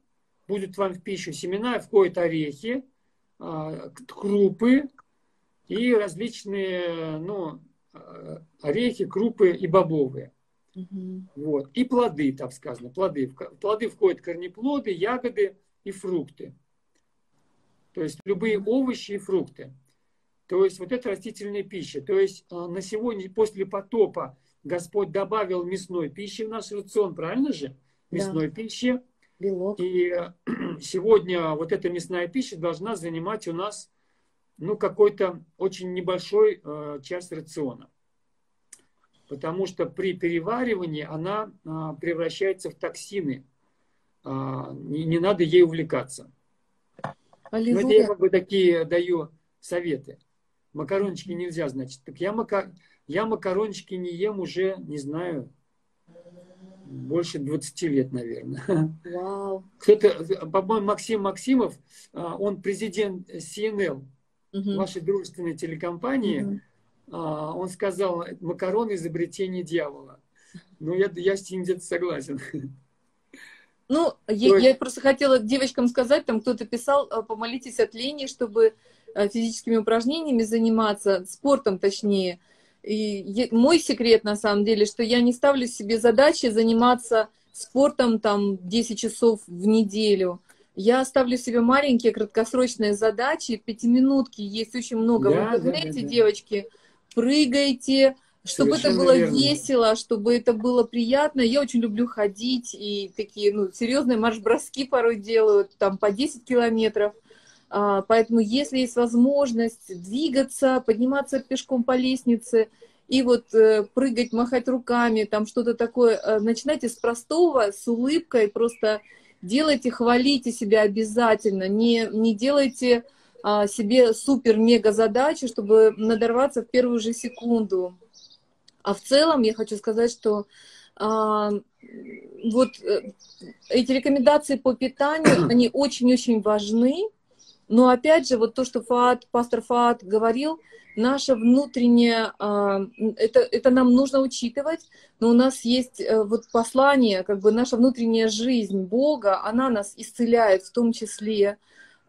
будут вам в пищу семена, входят орехи, а, крупы и различные, ну, а, орехи, крупы и бобовые. Угу. Вот. И плоды, там сказано, плоды. В плоды входят корнеплоды, ягоды и фрукты. То есть любые овощи и фрукты. То есть вот это растительная пища. То есть а, на сегодня, после потопа, Господь добавил мясной пищи в наш рацион, правильно же? Мясной да. пищи. Белок. И (clears throat) сегодня вот эта мясная пища должна занимать у нас ну, какой-то очень небольшой э, часть рациона. Потому что при переваривании она э, превращается в токсины. Э, не, не надо ей увлекаться. Аллилуйя. Но это я как бы такие даю советы. Макарончики нельзя, значит. Так я, мака... я макарончики не ем уже, не знаю, больше 20 лет, наверное. Вау. Кто-то, по-моему, Максим Максимов, а, он президент CNL, угу. вашей дружественной телекомпании. Угу. Он сказал, макароны изобретение дьявола. Ну, я, я с ним где-то согласен. Ну, я, я просто хотела девочкам сказать, там кто-то писал, а, помолитесь от лени, чтобы физическими упражнениями заниматься, спортом точнее. И мой секрет на самом деле, что я не ставлю себе задачи заниматься спортом там 10 часов в неделю. Я ставлю себе маленькие краткосрочные задачи, пятиминутки есть очень много да, в интернете, да, да, да. девочки. Прыгайте, чтобы Совершенно это было верно. весело, чтобы это было приятно. Я очень люблю ходить и такие, ну, серьезные марш-броски порой делаю, там по 10 километров. А, поэтому, если есть возможность двигаться, подниматься пешком по лестнице и вот э, прыгать, махать руками, там что-то такое, э, начинайте с простого, с улыбкой, просто делайте, хвалите себя обязательно, не, не делайте а, себе супер-мега задачи, чтобы надорваться в первую же секунду. А в целом я хочу сказать, что а, вот э, эти рекомендации по питанию, они очень-очень важны, но опять же, вот то, что Фаат, пастор Фаат говорил, наше внутреннее, а, это, это нам нужно учитывать, но у нас есть э, вот послание, как бы наша внутренняя жизнь Бога, она нас исцеляет в том числе.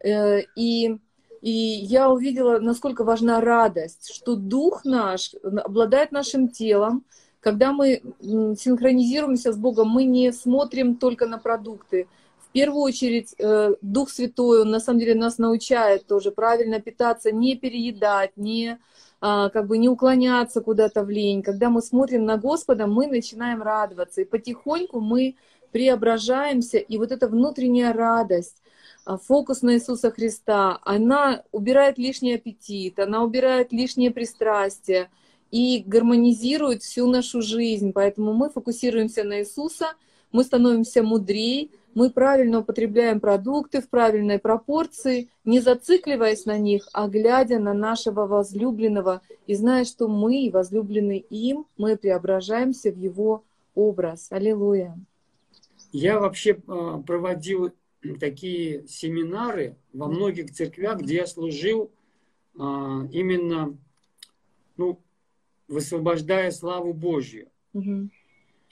Э, и, и я увидела, насколько важна радость, что Дух наш обладает нашим телом, когда мы синхронизируемся с Богом, мы не смотрим только на продукты, первую очередь э, Дух Святой, он на самом деле нас научает тоже правильно питаться, не переедать, не а, как бы не уклоняться куда-то в лень. Когда мы смотрим на Господа, мы начинаем радоваться, и потихоньку мы преображаемся, и вот эта внутренняя радость, а, фокус на Иисуса Христа, она убирает лишний аппетит, она убирает лишнее пристрастие и гармонизирует всю нашу жизнь. Поэтому мы фокусируемся на Иисуса, мы становимся мудрее, мы правильно употребляем продукты в правильной пропорции, не зацикливаясь на них, а глядя на нашего возлюбленного и зная, что мы, возлюблены им, мы преображаемся в его образ. Аллилуйя. Я вообще а, проводил такие семинары во многих церквях, где я служил а, именно ну, высвобождая славу Божью. Угу.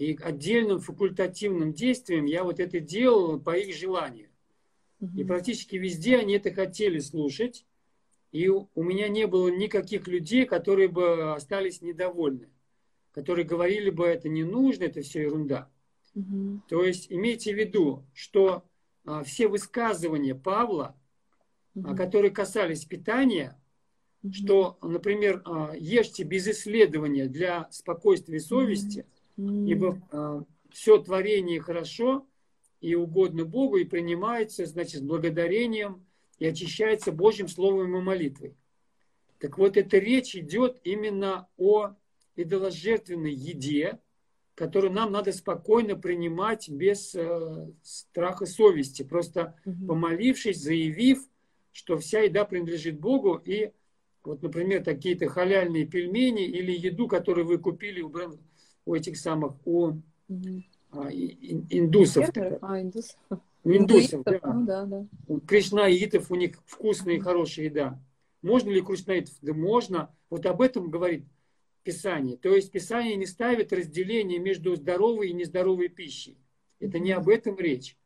И отдельным факультативным действием я вот это делал по их желанию. Угу. И практически везде они это хотели слушать. И у меня не было никаких людей, которые бы остались недовольны. Которые говорили бы, это не нужно, это все ерунда. Угу. То есть имейте в виду, что а, все высказывания Павла, угу. а, которые касались питания, угу. что, например, а, ешьте без исследования для спокойствия совести, угу ибо э, все творение хорошо и угодно Богу, и принимается, значит, с благодарением и очищается Божьим Словом и молитвой. Так вот, эта речь идет именно о идоложертвенной еде, которую нам надо спокойно принимать без э, страха совести. Просто угу. помолившись, заявив, что вся еда принадлежит Богу, и вот, например, какие-то халяльные пельмени или еду, которую вы купили у, бренд, у этих самых, у угу. а, индусов. А, индус. У индусов, да. Ну, да, да. У кришнаитов у них вкусная и хорошая еда. Можно ли кришнаитов? Да можно. Вот об этом говорит Писание. То есть Писание не ставит разделение между здоровой и нездоровой пищей. Это не об этом речь.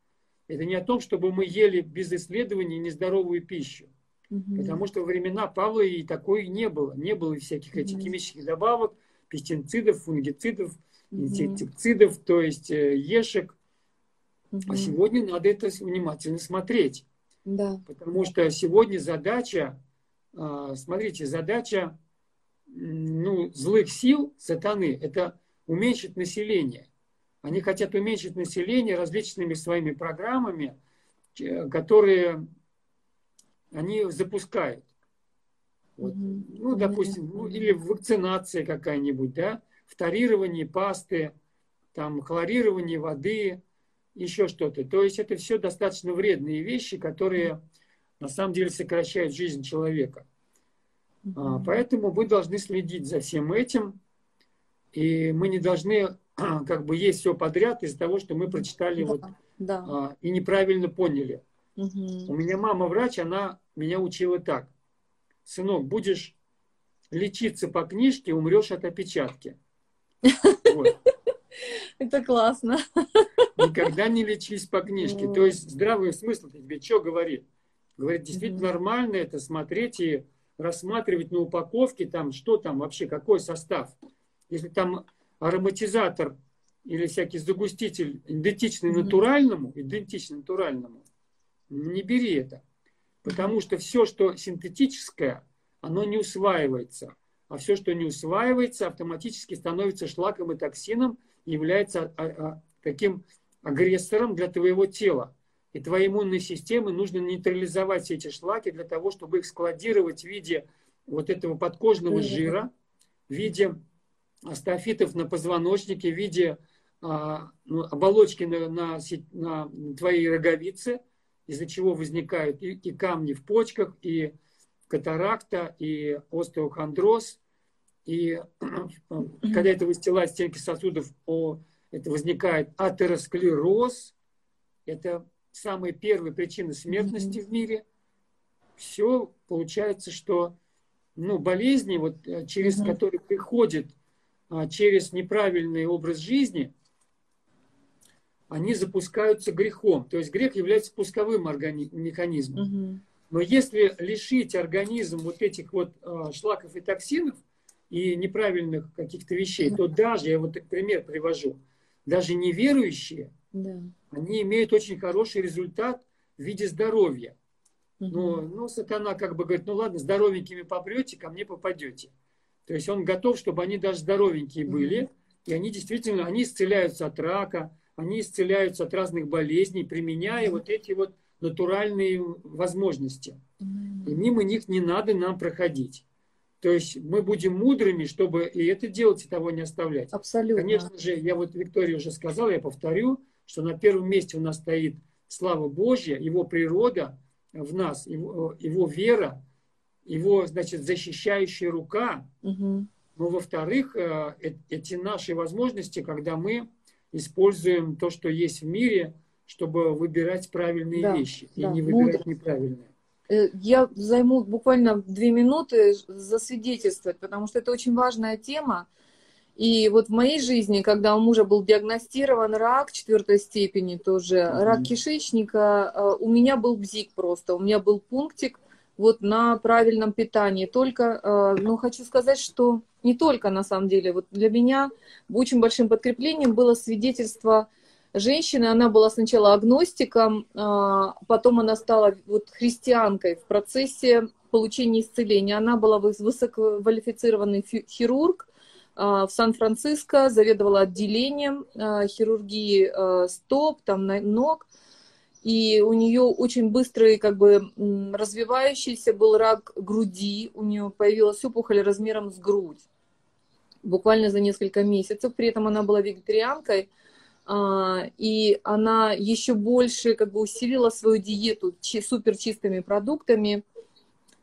Это не о том, чтобы мы ели без исследований нездоровую пищу. Угу. Потому что во времена Павла и такой не было. Не было всяких этих угу. химических добавок, пестицидов, фунгицидов, угу. инсектицидов, то есть э, ешек. Угу. А сегодня надо это внимательно смотреть. Да. Потому что сегодня задача, а, смотрите, задача ну, злых сил сатаны – это уменьшить население. Они хотят уменьшить население различными своими программами, которые они запускают. Вот. Ну, допустим, ну, или вакцинация какая-нибудь, да, вторирование пасты, там, хлорирование воды, еще что-то. То есть это все достаточно вредные вещи, которые на самом деле сокращают жизнь человека. А, поэтому мы должны следить за всем этим. И мы не должны (clears throat) как бы есть все подряд из-за того, что мы прочитали да, вот, да. А, и неправильно поняли. Угу. У меня мама врач, она меня учила так. Сынок, будешь лечиться по книжке, умрешь от опечатки. (laughs) Это классно. Никогда не лечись по книжке. То есть здравый смысл тебе что говорит? Говорит, действительно нормально это смотреть и рассматривать на упаковке, там, что там вообще, какой состав. Если там ароматизатор или всякий загуститель идентичный натуральному, идентичный натуральному, не бери это. Потому что все, что синтетическое, оно не усваивается. А все, что не усваивается, автоматически становится шлаком и токсином и является а, а, таким агрессором для твоего тела. И твоей иммунной системы нужно нейтрализовать все эти шлаки для того, чтобы их складировать в виде вот этого подкожного жира, в виде астафитов на позвоночнике, в виде а, ну, оболочки на, на, на твоей роговице, из-за чего возникают и, и камни в почках, и катаракта, и остеохондроз. И (clears throat) когда это выстилает стенки сосудов, это возникает атеросклероз. Это самая первая причина смертности в мире, все получается, что ну, болезни, вот, э, через mm-hmm. которые приходят а, через неправильный образ жизни, они запускаются грехом. То есть грех является пусковым органи- механизмом. Mm-hmm. Но если лишить организм вот этих вот а, шлаков и токсинов и неправильных каких-то вещей, то даже, я вот пример привожу, даже неверующие, да. они имеют очень хороший результат в виде здоровья. Угу. Но, но сатана как бы говорит, ну ладно, здоровенькими попрете, ко мне попадете. То есть он готов, чтобы они даже здоровенькие угу. были, и они действительно, они исцеляются от рака, они исцеляются от разных болезней, применяя вот эти вот натуральные возможности. И мимо них не надо нам проходить. То есть мы будем мудрыми, чтобы и это делать, и того не оставлять. Абсолютно. Конечно же, я вот Виктория уже сказала, я повторю, что на первом месте у нас стоит слава Божья, его природа в нас, его, его вера, его, значит, защищающая рука. Угу. Но, во-вторых, э, эти наши возможности, когда мы используем то, что есть в мире, чтобы выбирать правильные да, вещи да, и не выбирать мудро. неправильные. Э, я займу буквально две минуты засвидетельствовать, потому что это очень важная тема. И вот в моей жизни, когда у мужа был диагностирован рак четвертой степени, тоже mm-hmm. рак кишечника, э, у меня был бзик просто, у меня был пунктик вот на правильном питании. Только, э, ну, хочу сказать, что не только на самом деле, вот для меня очень большим подкреплением было свидетельство женщины. Она была сначала агностиком, э, потом она стала вот христианкой в процессе получения исцеления. Она была высококвалифицированный хирург, а, в Сан-Франциско, заведовала отделением а, хирургии а, стоп, там ног. И у нее очень быстрый, как бы развивающийся был рак груди. У нее появилась опухоль размером с грудь. Буквально за несколько месяцев. При этом она была вегетарианкой, а, и она еще больше как бы усилила свою диету супер чистыми продуктами.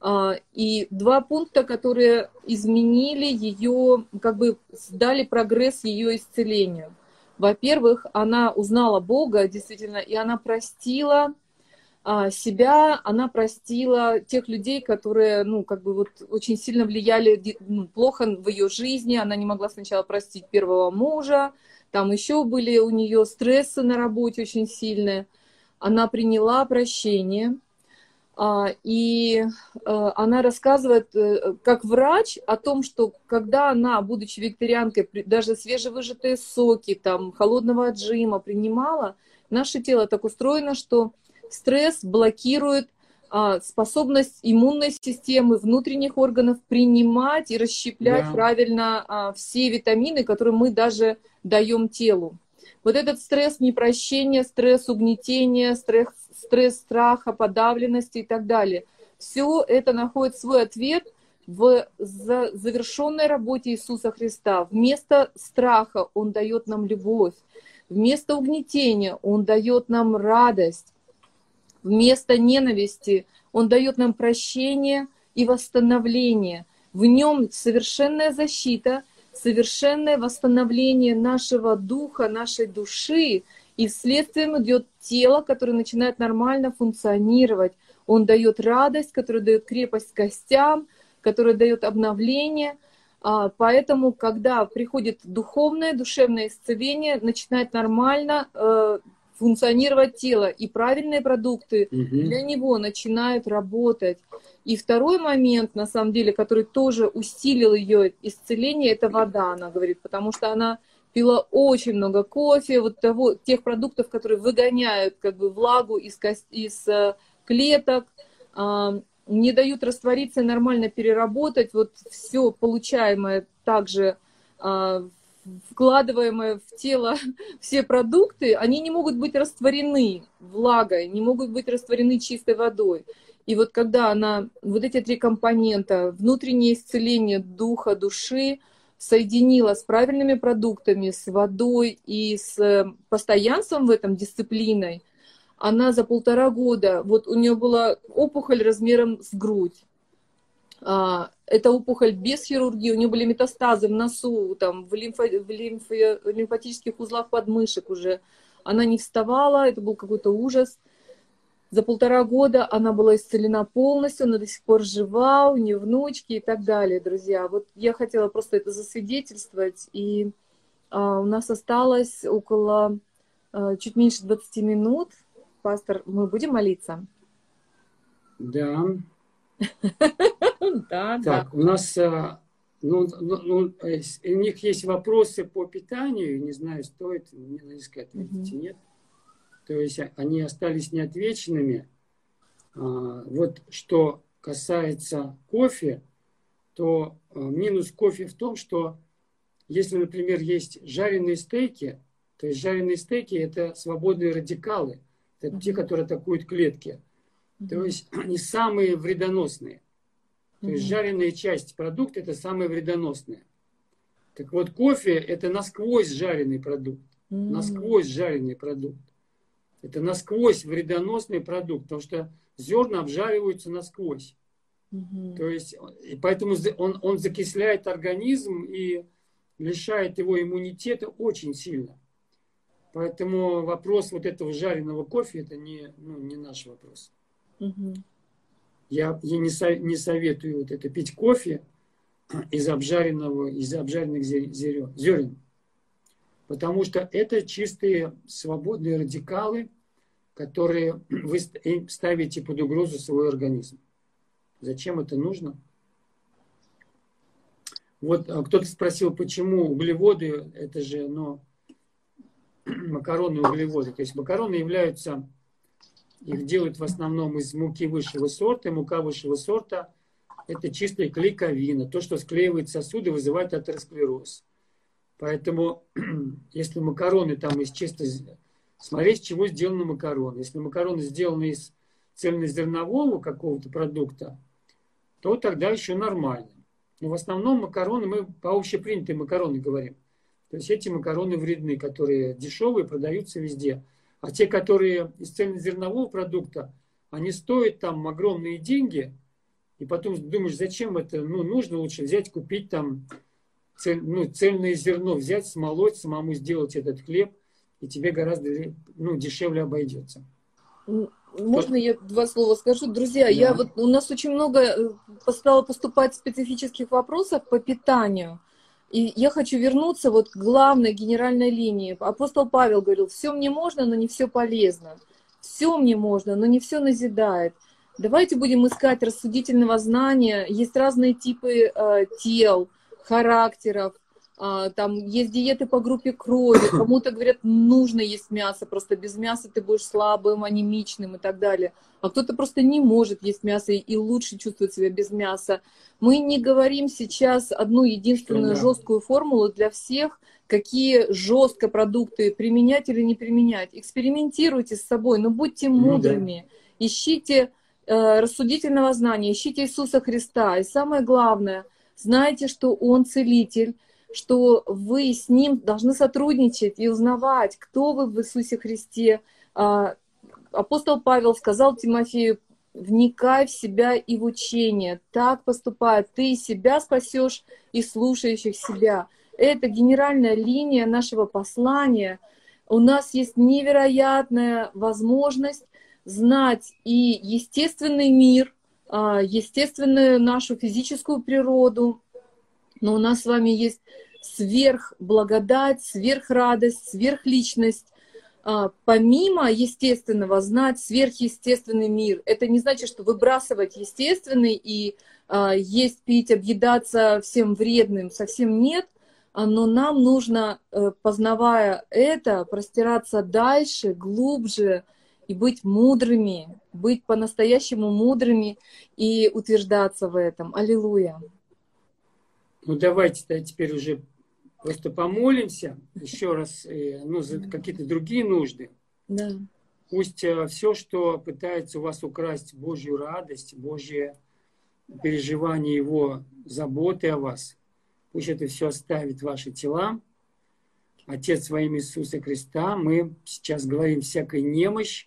А, и два пункта, которые изменили ее, как бы дали прогресс ее исцелению. Во-первых, она узнала Бога действительно, и она простила себя, она простила тех людей, которые, ну, как бы вот очень сильно влияли ну, плохо в ее жизни. Она не могла сначала простить первого мужа, там еще были у нее стрессы на работе очень сильные. Она приняла прощение, а, и э, она рассказывает э, как врач о том, что когда она, будучи викторианкой, даже свежевыжатые соки, там, холодного отжима принимала, наше тело так устроено, что стресс блокирует а, способность иммунной системы, внутренних органов принимать и расщеплять да. правильно а, все витамины, которые мы даже даем телу. Вот этот стресс непрощения, стресс угнетения, стресс, стресс страха, подавленности и так далее. Все это находит свой ответ в завершенной работе Иисуса Христа. Вместо страха Он дает нам любовь. Вместо угнетения Он дает нам радость вместо ненависти. Он дает нам прощение и восстановление. В нем совершенная защита, совершенное восстановление нашего духа, нашей души, и следствием идет тело, которое начинает нормально функционировать. Он дает радость, которая дает крепость костям, которая дает обновление. А, поэтому, когда приходит духовное, душевное исцеление, начинает нормально э, функционировать тело, и правильные продукты угу. для него начинают работать. И второй момент, на самом деле, который тоже усилил ее исцеление, это вода, она говорит, потому что она пила очень много кофе, вот того, тех продуктов, которые выгоняют как бы влагу из, из э, клеток, э, не дают раствориться нормально переработать вот все получаемое также э, вкладываемые в тело (laughs) все продукты, они не могут быть растворены влагой, не могут быть растворены чистой водой. И вот когда она, вот эти три компонента, внутреннее исцеление духа, души, соединила с правильными продуктами, с водой и с постоянством в этом, дисциплиной, она за полтора года, вот у нее была опухоль размером с грудь. А, это опухоль без хирургии, у нее были метастазы в носу, там, в, лимфо, в, лимфо, в лимфатических узлах подмышек уже. Она не вставала, это был какой-то ужас. За полтора года она была исцелена полностью, она до сих пор жива, у нее внучки и так далее, друзья. Вот я хотела просто это засвидетельствовать, и а, у нас осталось около а, чуть меньше 20 минут. Пастор, мы будем молиться? Да. (laughs) Да, так, да. у нас э, ну, ну, ну, э, у них есть вопросы по питанию, не знаю, стоит мне на них ответить угу. нет. То есть они остались неотвеченными. А, вот что касается кофе, то э, минус кофе в том, что если, например, есть жареные стейки, то есть жареные стейки это свободные радикалы, это те, которые атакуют клетки. То есть они самые вредоносные. То есть жареная часть продукта это самое вредоносное. Так вот, кофе это насквозь жареный продукт. Насквозь жареный продукт. Это насквозь вредоносный продукт, потому что зерна обжариваются насквозь. То есть, и поэтому он, он закисляет организм и лишает его иммунитета очень сильно. Поэтому вопрос вот этого жареного кофе это не, ну, не наш вопрос. Я, я не, со, не советую вот это пить кофе из обжаренного, из обжаренных зерен, зерен. Потому что это чистые свободные радикалы, которые вы ставите под угрозу свой организм. Зачем это нужно? Вот а, кто-то спросил, почему углеводы, это же, ну, (clears throat) макароны углеводы. То есть макароны являются их делают в основном из муки высшего сорта. И мука высшего сорта – это чистая клейковина. То, что склеивает сосуды, вызывает атеросклероз. Поэтому, (clears throat) если макароны там из чисто... Смотреть, с чего сделаны макароны. Если макароны сделаны из цельнозернового какого-то продукта, то тогда еще нормально. Но в основном макароны, мы по общепринятые макароны говорим. То есть эти макароны вредны, которые дешевые, продаются везде. А те, которые из цельнозернового продукта, они стоят там огромные деньги, и потом думаешь, зачем это, ну, нужно лучше взять, купить там цель, ну, цельное зерно, взять, смолоть, самому сделать этот хлеб, и тебе гораздо ну, дешевле обойдется. Можно я два слова скажу? Друзья, да. я вот, у нас очень много э, стало поступать специфических вопросов по питанию. И я хочу вернуться вот к главной генеральной линии. Апостол Павел говорил, все мне можно, но не все полезно. Все мне можно, но не все назидает. Давайте будем искать рассудительного знания. Есть разные типы э, тел, характеров, там есть диеты по группе крови, кому-то говорят, нужно есть мясо, просто без мяса ты будешь слабым, анемичным и так далее. А кто-то просто не может есть мясо и лучше чувствует себя без мяса. Мы не говорим сейчас одну единственную жесткую формулу для всех, какие жестко продукты применять или не применять. Экспериментируйте с собой, но будьте мудрыми, ну, да. ищите э, рассудительного знания, ищите Иисуса Христа. И самое главное, знайте, что Он целитель, что вы с ним должны сотрудничать и узнавать, кто вы в Иисусе Христе. А, апостол Павел сказал Тимофею, вникай в себя и в учение. Так поступает. Ты себя спасешь и слушающих себя. Это генеральная линия нашего послания. У нас есть невероятная возможность знать и естественный мир, а, естественную нашу физическую природу, но у нас с вами есть сверхблагодать, сверхрадость, сверхличность, а, помимо естественного знать сверхъестественный мир. Это не значит, что выбрасывать естественный и а, есть, пить, объедаться всем вредным совсем нет, а, но нам нужно, э, познавая это, простираться дальше, глубже и быть мудрыми, быть по-настоящему мудрыми и утверждаться в этом. Аллилуйя. Ну давайте -то теперь уже просто помолимся еще раз, э, ну, за какие-то другие нужды. Да. Пусть э, все, что пытается у вас украсть Божью радость, Божье переживание Его заботы о вас, пусть это все оставит ваши тела. Отец во имя Иисуса Христа, мы сейчас говорим всякая немощь,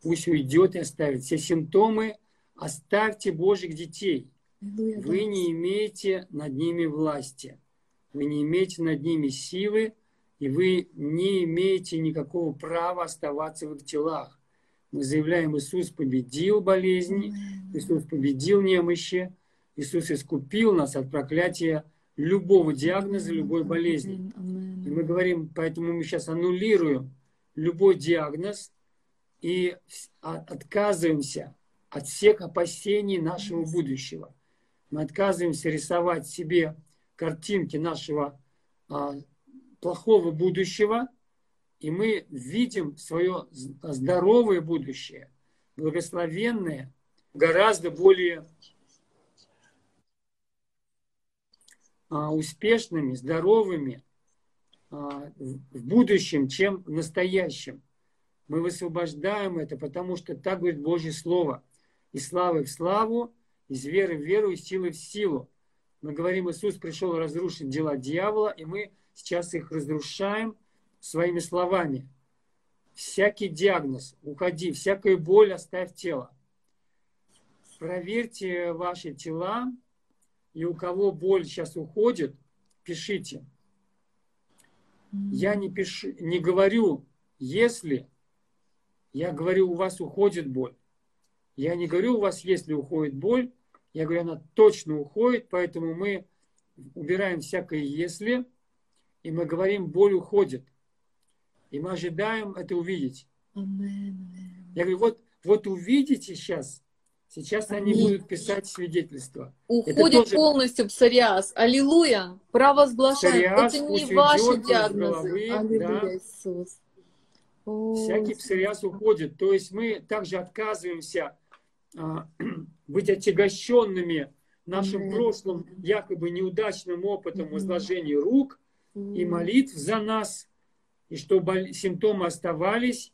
пусть уйдет и оставит. Все симптомы оставьте Божьих детей – вы не имеете над ними власти, вы не имеете над ними силы, и вы не имеете никакого права оставаться в их телах. Мы заявляем, Иисус победил болезни, Иисус победил немощи, Иисус искупил нас от проклятия любого диагноза, любой болезни. И мы говорим, поэтому мы сейчас аннулируем любой диагноз и отказываемся от всех опасений нашего будущего. Мы отказываемся рисовать себе картинки нашего а, плохого будущего, и мы видим свое здоровое будущее, благословенное, гораздо более а, успешными, здоровыми а, в будущем, чем в настоящем. Мы высвобождаем это, потому что так говорит Божье Слово. И славы в славу, из веры в веру, из силы в силу. Мы говорим, Иисус пришел разрушить дела дьявола, и мы сейчас их разрушаем своими словами. Всякий диагноз, уходи, всякая боль оставь тело. Проверьте ваши тела, и у кого боль сейчас уходит, пишите. Я не, пишу, не говорю, если, я говорю, у вас уходит боль. Я не говорю, у вас если уходит боль, я говорю, она точно уходит, поэтому мы убираем всякое «если», и мы говорим, боль уходит. И мы ожидаем это увидеть. Я говорю, вот, вот увидите сейчас, сейчас они будут писать свидетельства. Уходит тоже... полностью псориаз. Аллилуйя. Провозглашаем. Псориаз, это не ваши диагнозы. Головы, Аллилуйя, да. Иисус. О, Всякий псориаз уходит. То есть мы также отказываемся а, быть отягощенными нашим прошлым якобы неудачным опытом возложения рук и молитв за нас, и чтобы симптомы оставались,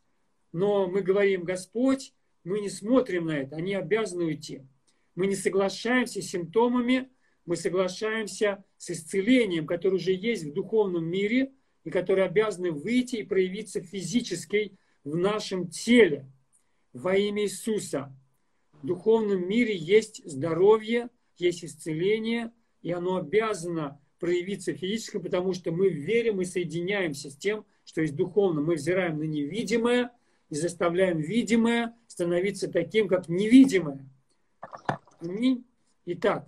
но мы говорим, Господь, мы не смотрим на это, они обязаны уйти. Мы не соглашаемся с симптомами, мы соглашаемся с исцелением, которое уже есть в духовном мире и которое обязано выйти и проявиться физически в нашем теле. Во имя Иисуса. В духовном мире есть здоровье, есть исцеление, и оно обязано проявиться физически, потому что мы верим и соединяемся с тем, что есть духовно. Мы взираем на невидимое и заставляем видимое становиться таким, как невидимое. Итак,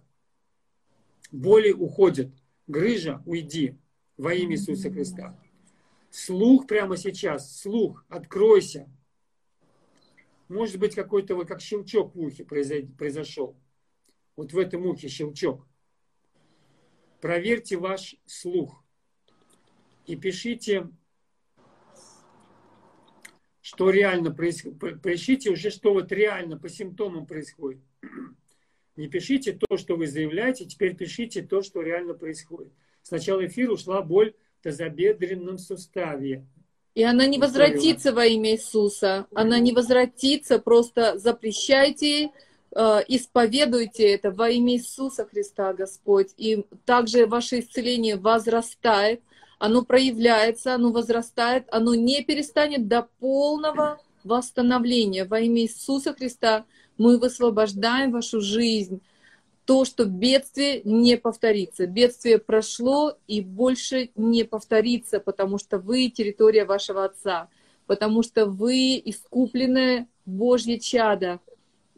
боли уходят. Грыжа, уйди во имя Иисуса Христа. Слух прямо сейчас, слух, откройся. Может быть, какой-то вот как щелчок в ухе произошел. Вот в этом ухе щелчок. Проверьте ваш слух и пишите, что реально происходит. Пишите уже, что вот реально по симптомам происходит. (clears throat) Не пишите то, что вы заявляете, теперь пишите то, что реально происходит. С начала эфира ушла боль в тазобедренном суставе. И она не возвратится во имя Иисуса. Она не возвратится, просто запрещайте, э, исповедуйте это во имя Иисуса Христа, Господь. И также ваше исцеление возрастает, оно проявляется, оно возрастает, оно не перестанет до полного восстановления во имя Иисуса Христа мы высвобождаем вашу жизнь. То, что бедствие не повторится. Бедствие прошло и больше не повторится, потому что вы территория вашего Отца, потому что вы искупленное Божье чадо,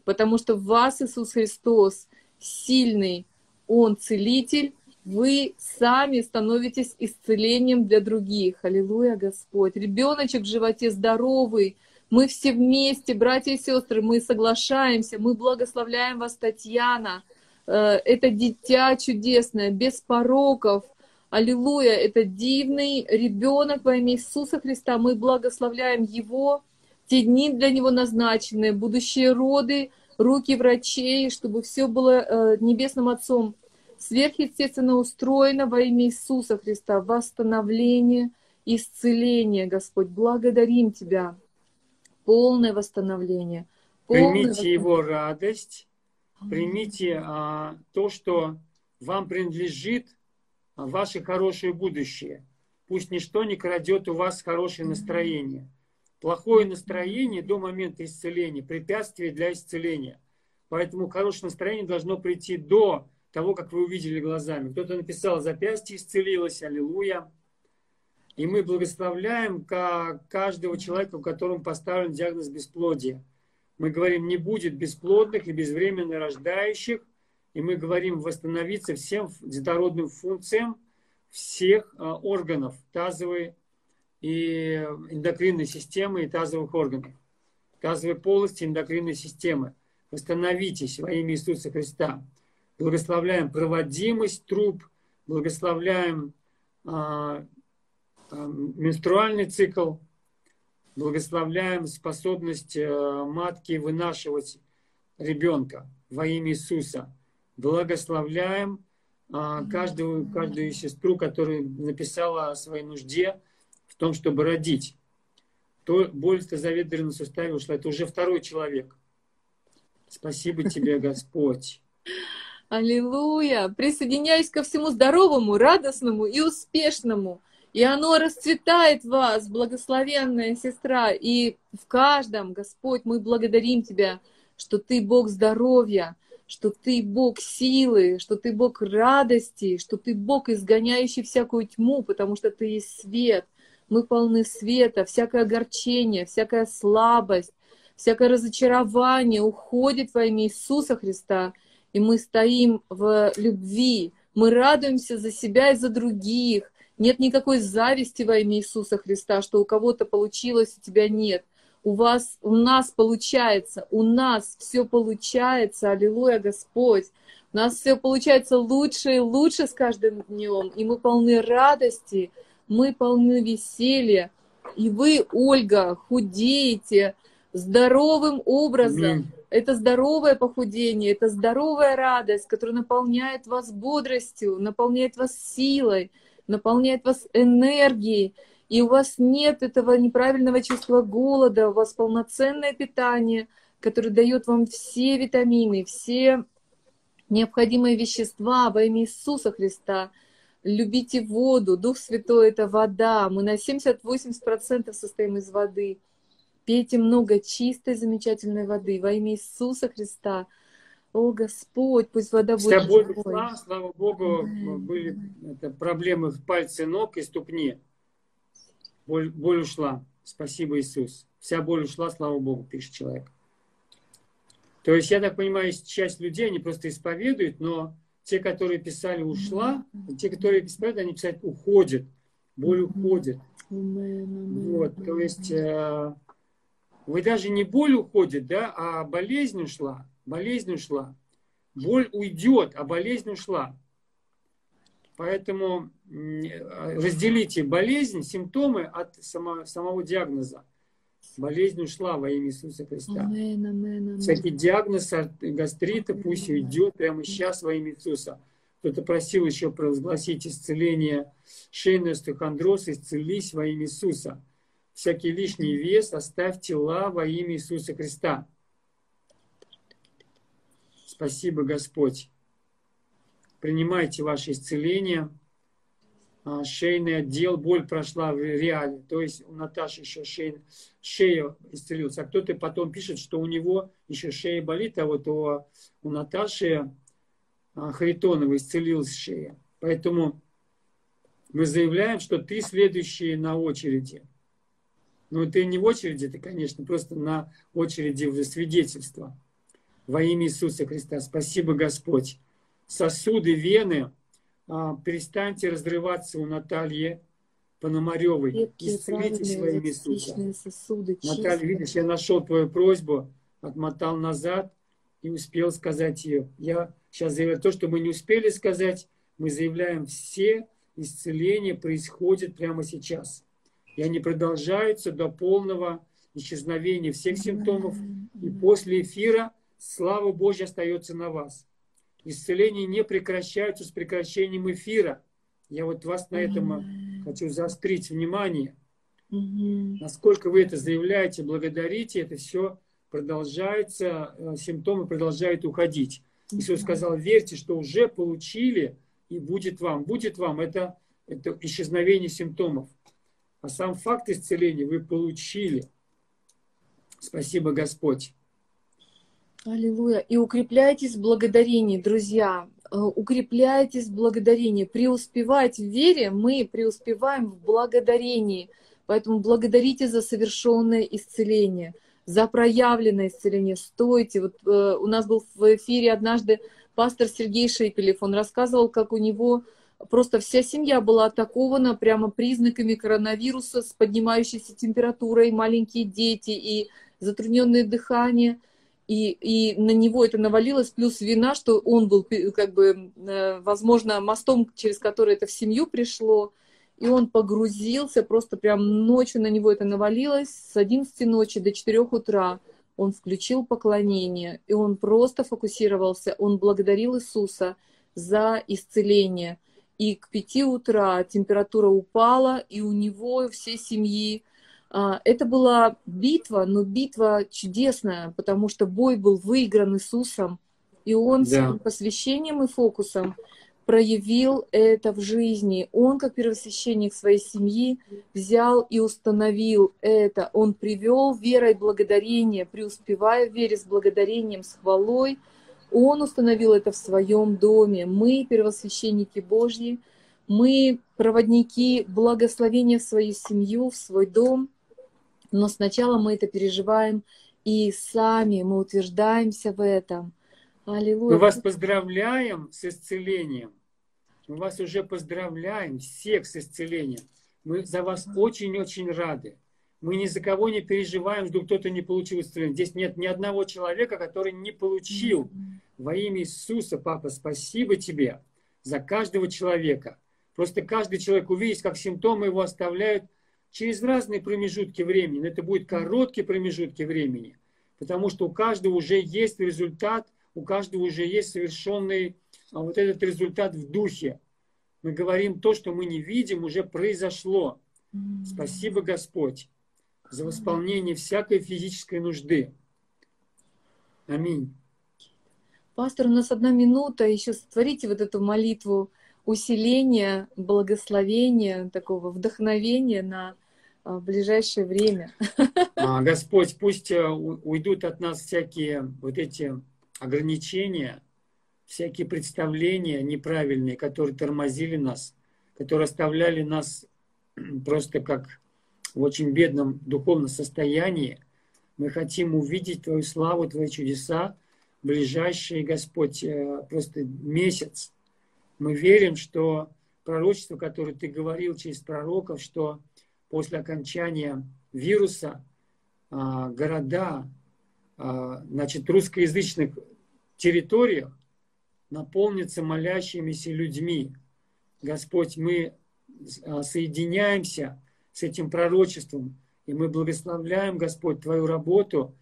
потому что в вас Иисус Христос сильный, Он целитель, вы сами становитесь исцелением для других. Аллилуйя, Господь. Ребеночек в животе здоровый, мы все вместе, братья и сестры, мы соглашаемся, мы благословляем вас, Татьяна. Э, это дитя чудесное, без пороков. Аллилуйя, это дивный ребенок во имя Иисуса Христа. Мы благословляем его, те дни для него назначены, будущие роды, руки врачей, чтобы все было э, Небесным Отцом сверхъестественно устроено во имя Иисуса Христа. Восстановление, исцеление, Господь. Благодарим Тебя полное восстановление. Полное примите восстановление. его радость, примите а, то, что вам принадлежит, а, ваше хорошее будущее. Пусть ничто не крадет у вас хорошее настроение. Плохое настроение до момента исцеления, препятствие для исцеления. Поэтому хорошее настроение должно прийти до того, как вы увидели глазами. Кто-то написал, запястье исцелилось, аллилуйя. И мы благословляем каждого человека, у которого поставлен диагноз бесплодия. Мы говорим, не будет бесплодных и безвременно рождающих. И мы говорим восстановиться всем детородным функциям всех а, органов тазовой и эндокринной системы и тазовых органов. Тазовой полости эндокринной системы. Восстановитесь во имя Иисуса Христа. Благословляем проводимость труб, благословляем а, менструальный цикл, благословляем способность э, матки вынашивать ребенка во имя Иисуса. Благословляем а, каждую, каждую сестру, которая написала о своей нужде в том, чтобы родить. То боль в тазоведренном суставе ушла. Это уже второй человек. Спасибо тебе, (laughs) Господь. Аллилуйя! Присоединяюсь ко всему здоровому, радостному и успешному. И оно расцветает вас, благословенная сестра. И в каждом, Господь, мы благодарим Тебя, что Ты Бог здоровья, что Ты Бог силы, что Ты Бог радости, что Ты Бог, изгоняющий всякую тьму, потому что Ты есть свет. Мы полны света, всякое огорчение, всякая слабость, всякое разочарование уходит во имя Иисуса Христа, и мы стоим в любви, мы радуемся за себя и за других, нет никакой зависти во имя Иисуса Христа, что у кого-то получилось, у тебя нет. У вас, у нас получается, у нас все получается, аллилуйя, Господь. У нас все получается лучше и лучше с каждым днем, и мы полны радости, мы полны веселья. И вы, Ольга, худеете здоровым образом. Mm. Это здоровое похудение, это здоровая радость, которая наполняет вас бодростью, наполняет вас силой наполняет вас энергией, и у вас нет этого неправильного чувства голода, у вас полноценное питание, которое дает вам все витамины, все необходимые вещества во имя Иисуса Христа. Любите воду, Дух Святой — это вода. Мы на 70-80% состоим из воды. Пейте много чистой, замечательной воды во имя Иисуса Христа. О, Господь, пусть вода будет Вся боль ушла, слава Богу, были это, проблемы в пальце ног и ступне. Боль, боль ушла. Спасибо, Иисус. Вся боль ушла, слава Богу, пишет человек. То есть, я так понимаю, часть людей, они просто исповедуют, но те, которые писали «ушла», те, которые исповедуют, они писали «уходит», боль уходит. Вот, то есть, э, вы даже не боль уходит, да, а болезнь ушла, болезнь ушла. Боль уйдет, а болезнь ушла. Поэтому разделите болезнь, симптомы от само, самого диагноза. Болезнь ушла во имя Иисуса Христа. Амен, амен, амен. Всякий диагноз гастрита пусть уйдет прямо сейчас во имя Иисуса. Кто-то просил еще провозгласить исцеление шейного остеохондроза, исцелись во имя Иисуса. Всякий лишний вес оставь тела во имя Иисуса Христа. Спасибо, Господь. Принимайте ваше исцеление. А, шейный отдел, боль прошла в реале. То есть у Наташи еще шея, шея исцелилась. А кто-то потом пишет, что у него еще шея болит, а вот у, у Наташи а, Харитонова исцелилась шея. Поэтому мы заявляем, что ты следующий на очереди. Ну, ты не в очереди, ты, конечно, просто на очереди в свидетельство. Во имя Иисуса Христа. Спасибо, Господь. Сосуды, вены, а, перестаньте разрываться у Натальи Пономаревой. Исцелите во имя Иисуса. Сосуды, Наталья, видишь, я нашел твою просьбу, отмотал назад и успел сказать ее. Я сейчас заявляю то, что мы не успели сказать, мы заявляем все исцеления происходят прямо сейчас. И они продолжаются до полного исчезновения всех симптомов. И после эфира слава Божья остается на вас. Исцеления не прекращаются с прекращением эфира. Я вот вас на этом mm-hmm. хочу заострить внимание. Mm-hmm. Насколько вы это заявляете, благодарите, это все продолжается, э, симптомы продолжают уходить. Иисус сказал, верьте, что уже получили, и будет вам. Будет вам это, это исчезновение симптомов. А сам факт исцеления вы получили. Спасибо, Господь. Аллилуйя. И укрепляйтесь в благодарении, друзья. Э, укрепляйтесь в благодарении. Преуспевать в вере мы преуспеваем в благодарении. Поэтому благодарите за совершенное исцеление, за проявленное исцеление. Стойте. Вот э, у нас был в эфире однажды пастор Сергей Шепелев. Он рассказывал, как у него просто вся семья была атакована прямо признаками коронавируса с поднимающейся температурой, маленькие дети и затрудненное дыхание – и, и на него это навалилось, плюс вина, что он был, как бы, э, возможно, мостом, через который это в семью пришло, и он погрузился, просто прям ночью на него это навалилось, с 11 ночи до 4 утра он включил поклонение, и он просто фокусировался, он благодарил Иисуса за исцеление. И к 5 утра температура упала, и у него всей семьи это была битва, но битва чудесная, потому что бой был выигран Иисусом, и Он да. своим посвящением и фокусом проявил это в жизни. Он, как первосвященник своей семьи, взял и установил это. Он привел верой благодарение, преуспевая в вере с благодарением, с хвалой. Он установил это в своем доме. Мы, первосвященники Божьи, мы проводники благословения в свою семью, в свой дом – но сначала мы это переживаем, и сами мы утверждаемся в этом. Аллилуйя. Мы вас поздравляем с исцелением. Мы вас уже поздравляем всех с исцелением. Мы за вас очень-очень рады. Мы ни за кого не переживаем, что кто-то не получил исцеление. Здесь нет ни одного человека, который не получил. Во имя Иисуса, Папа, спасибо тебе за каждого человека. Просто каждый человек увидит, как симптомы его оставляют через разные промежутки времени. Но это будут короткие промежутки времени, потому что у каждого уже есть результат, у каждого уже есть совершенный а вот этот результат в духе. Мы говорим то, что мы не видим, уже произошло. Спасибо, Господь, за восполнение всякой физической нужды. Аминь. Пастор, у нас одна минута, еще сотворите вот эту молитву усиления, благословения, такого вдохновения на а, ближайшее время. А, Господь, пусть э, уйдут от нас всякие вот эти ограничения, всякие представления неправильные, которые тормозили нас, которые оставляли нас просто как в очень бедном духовном состоянии. Мы хотим увидеть Твою славу, Твои чудеса в ближайший, Господь, э, просто месяц. Мы верим, что пророчество, которое Ты говорил через пророков, что после окончания вируса а, города, а, значит, русскоязычных территориях наполнятся молящимися людьми. Господь, мы а, соединяемся с этим пророчеством, и мы благословляем, Господь, Твою работу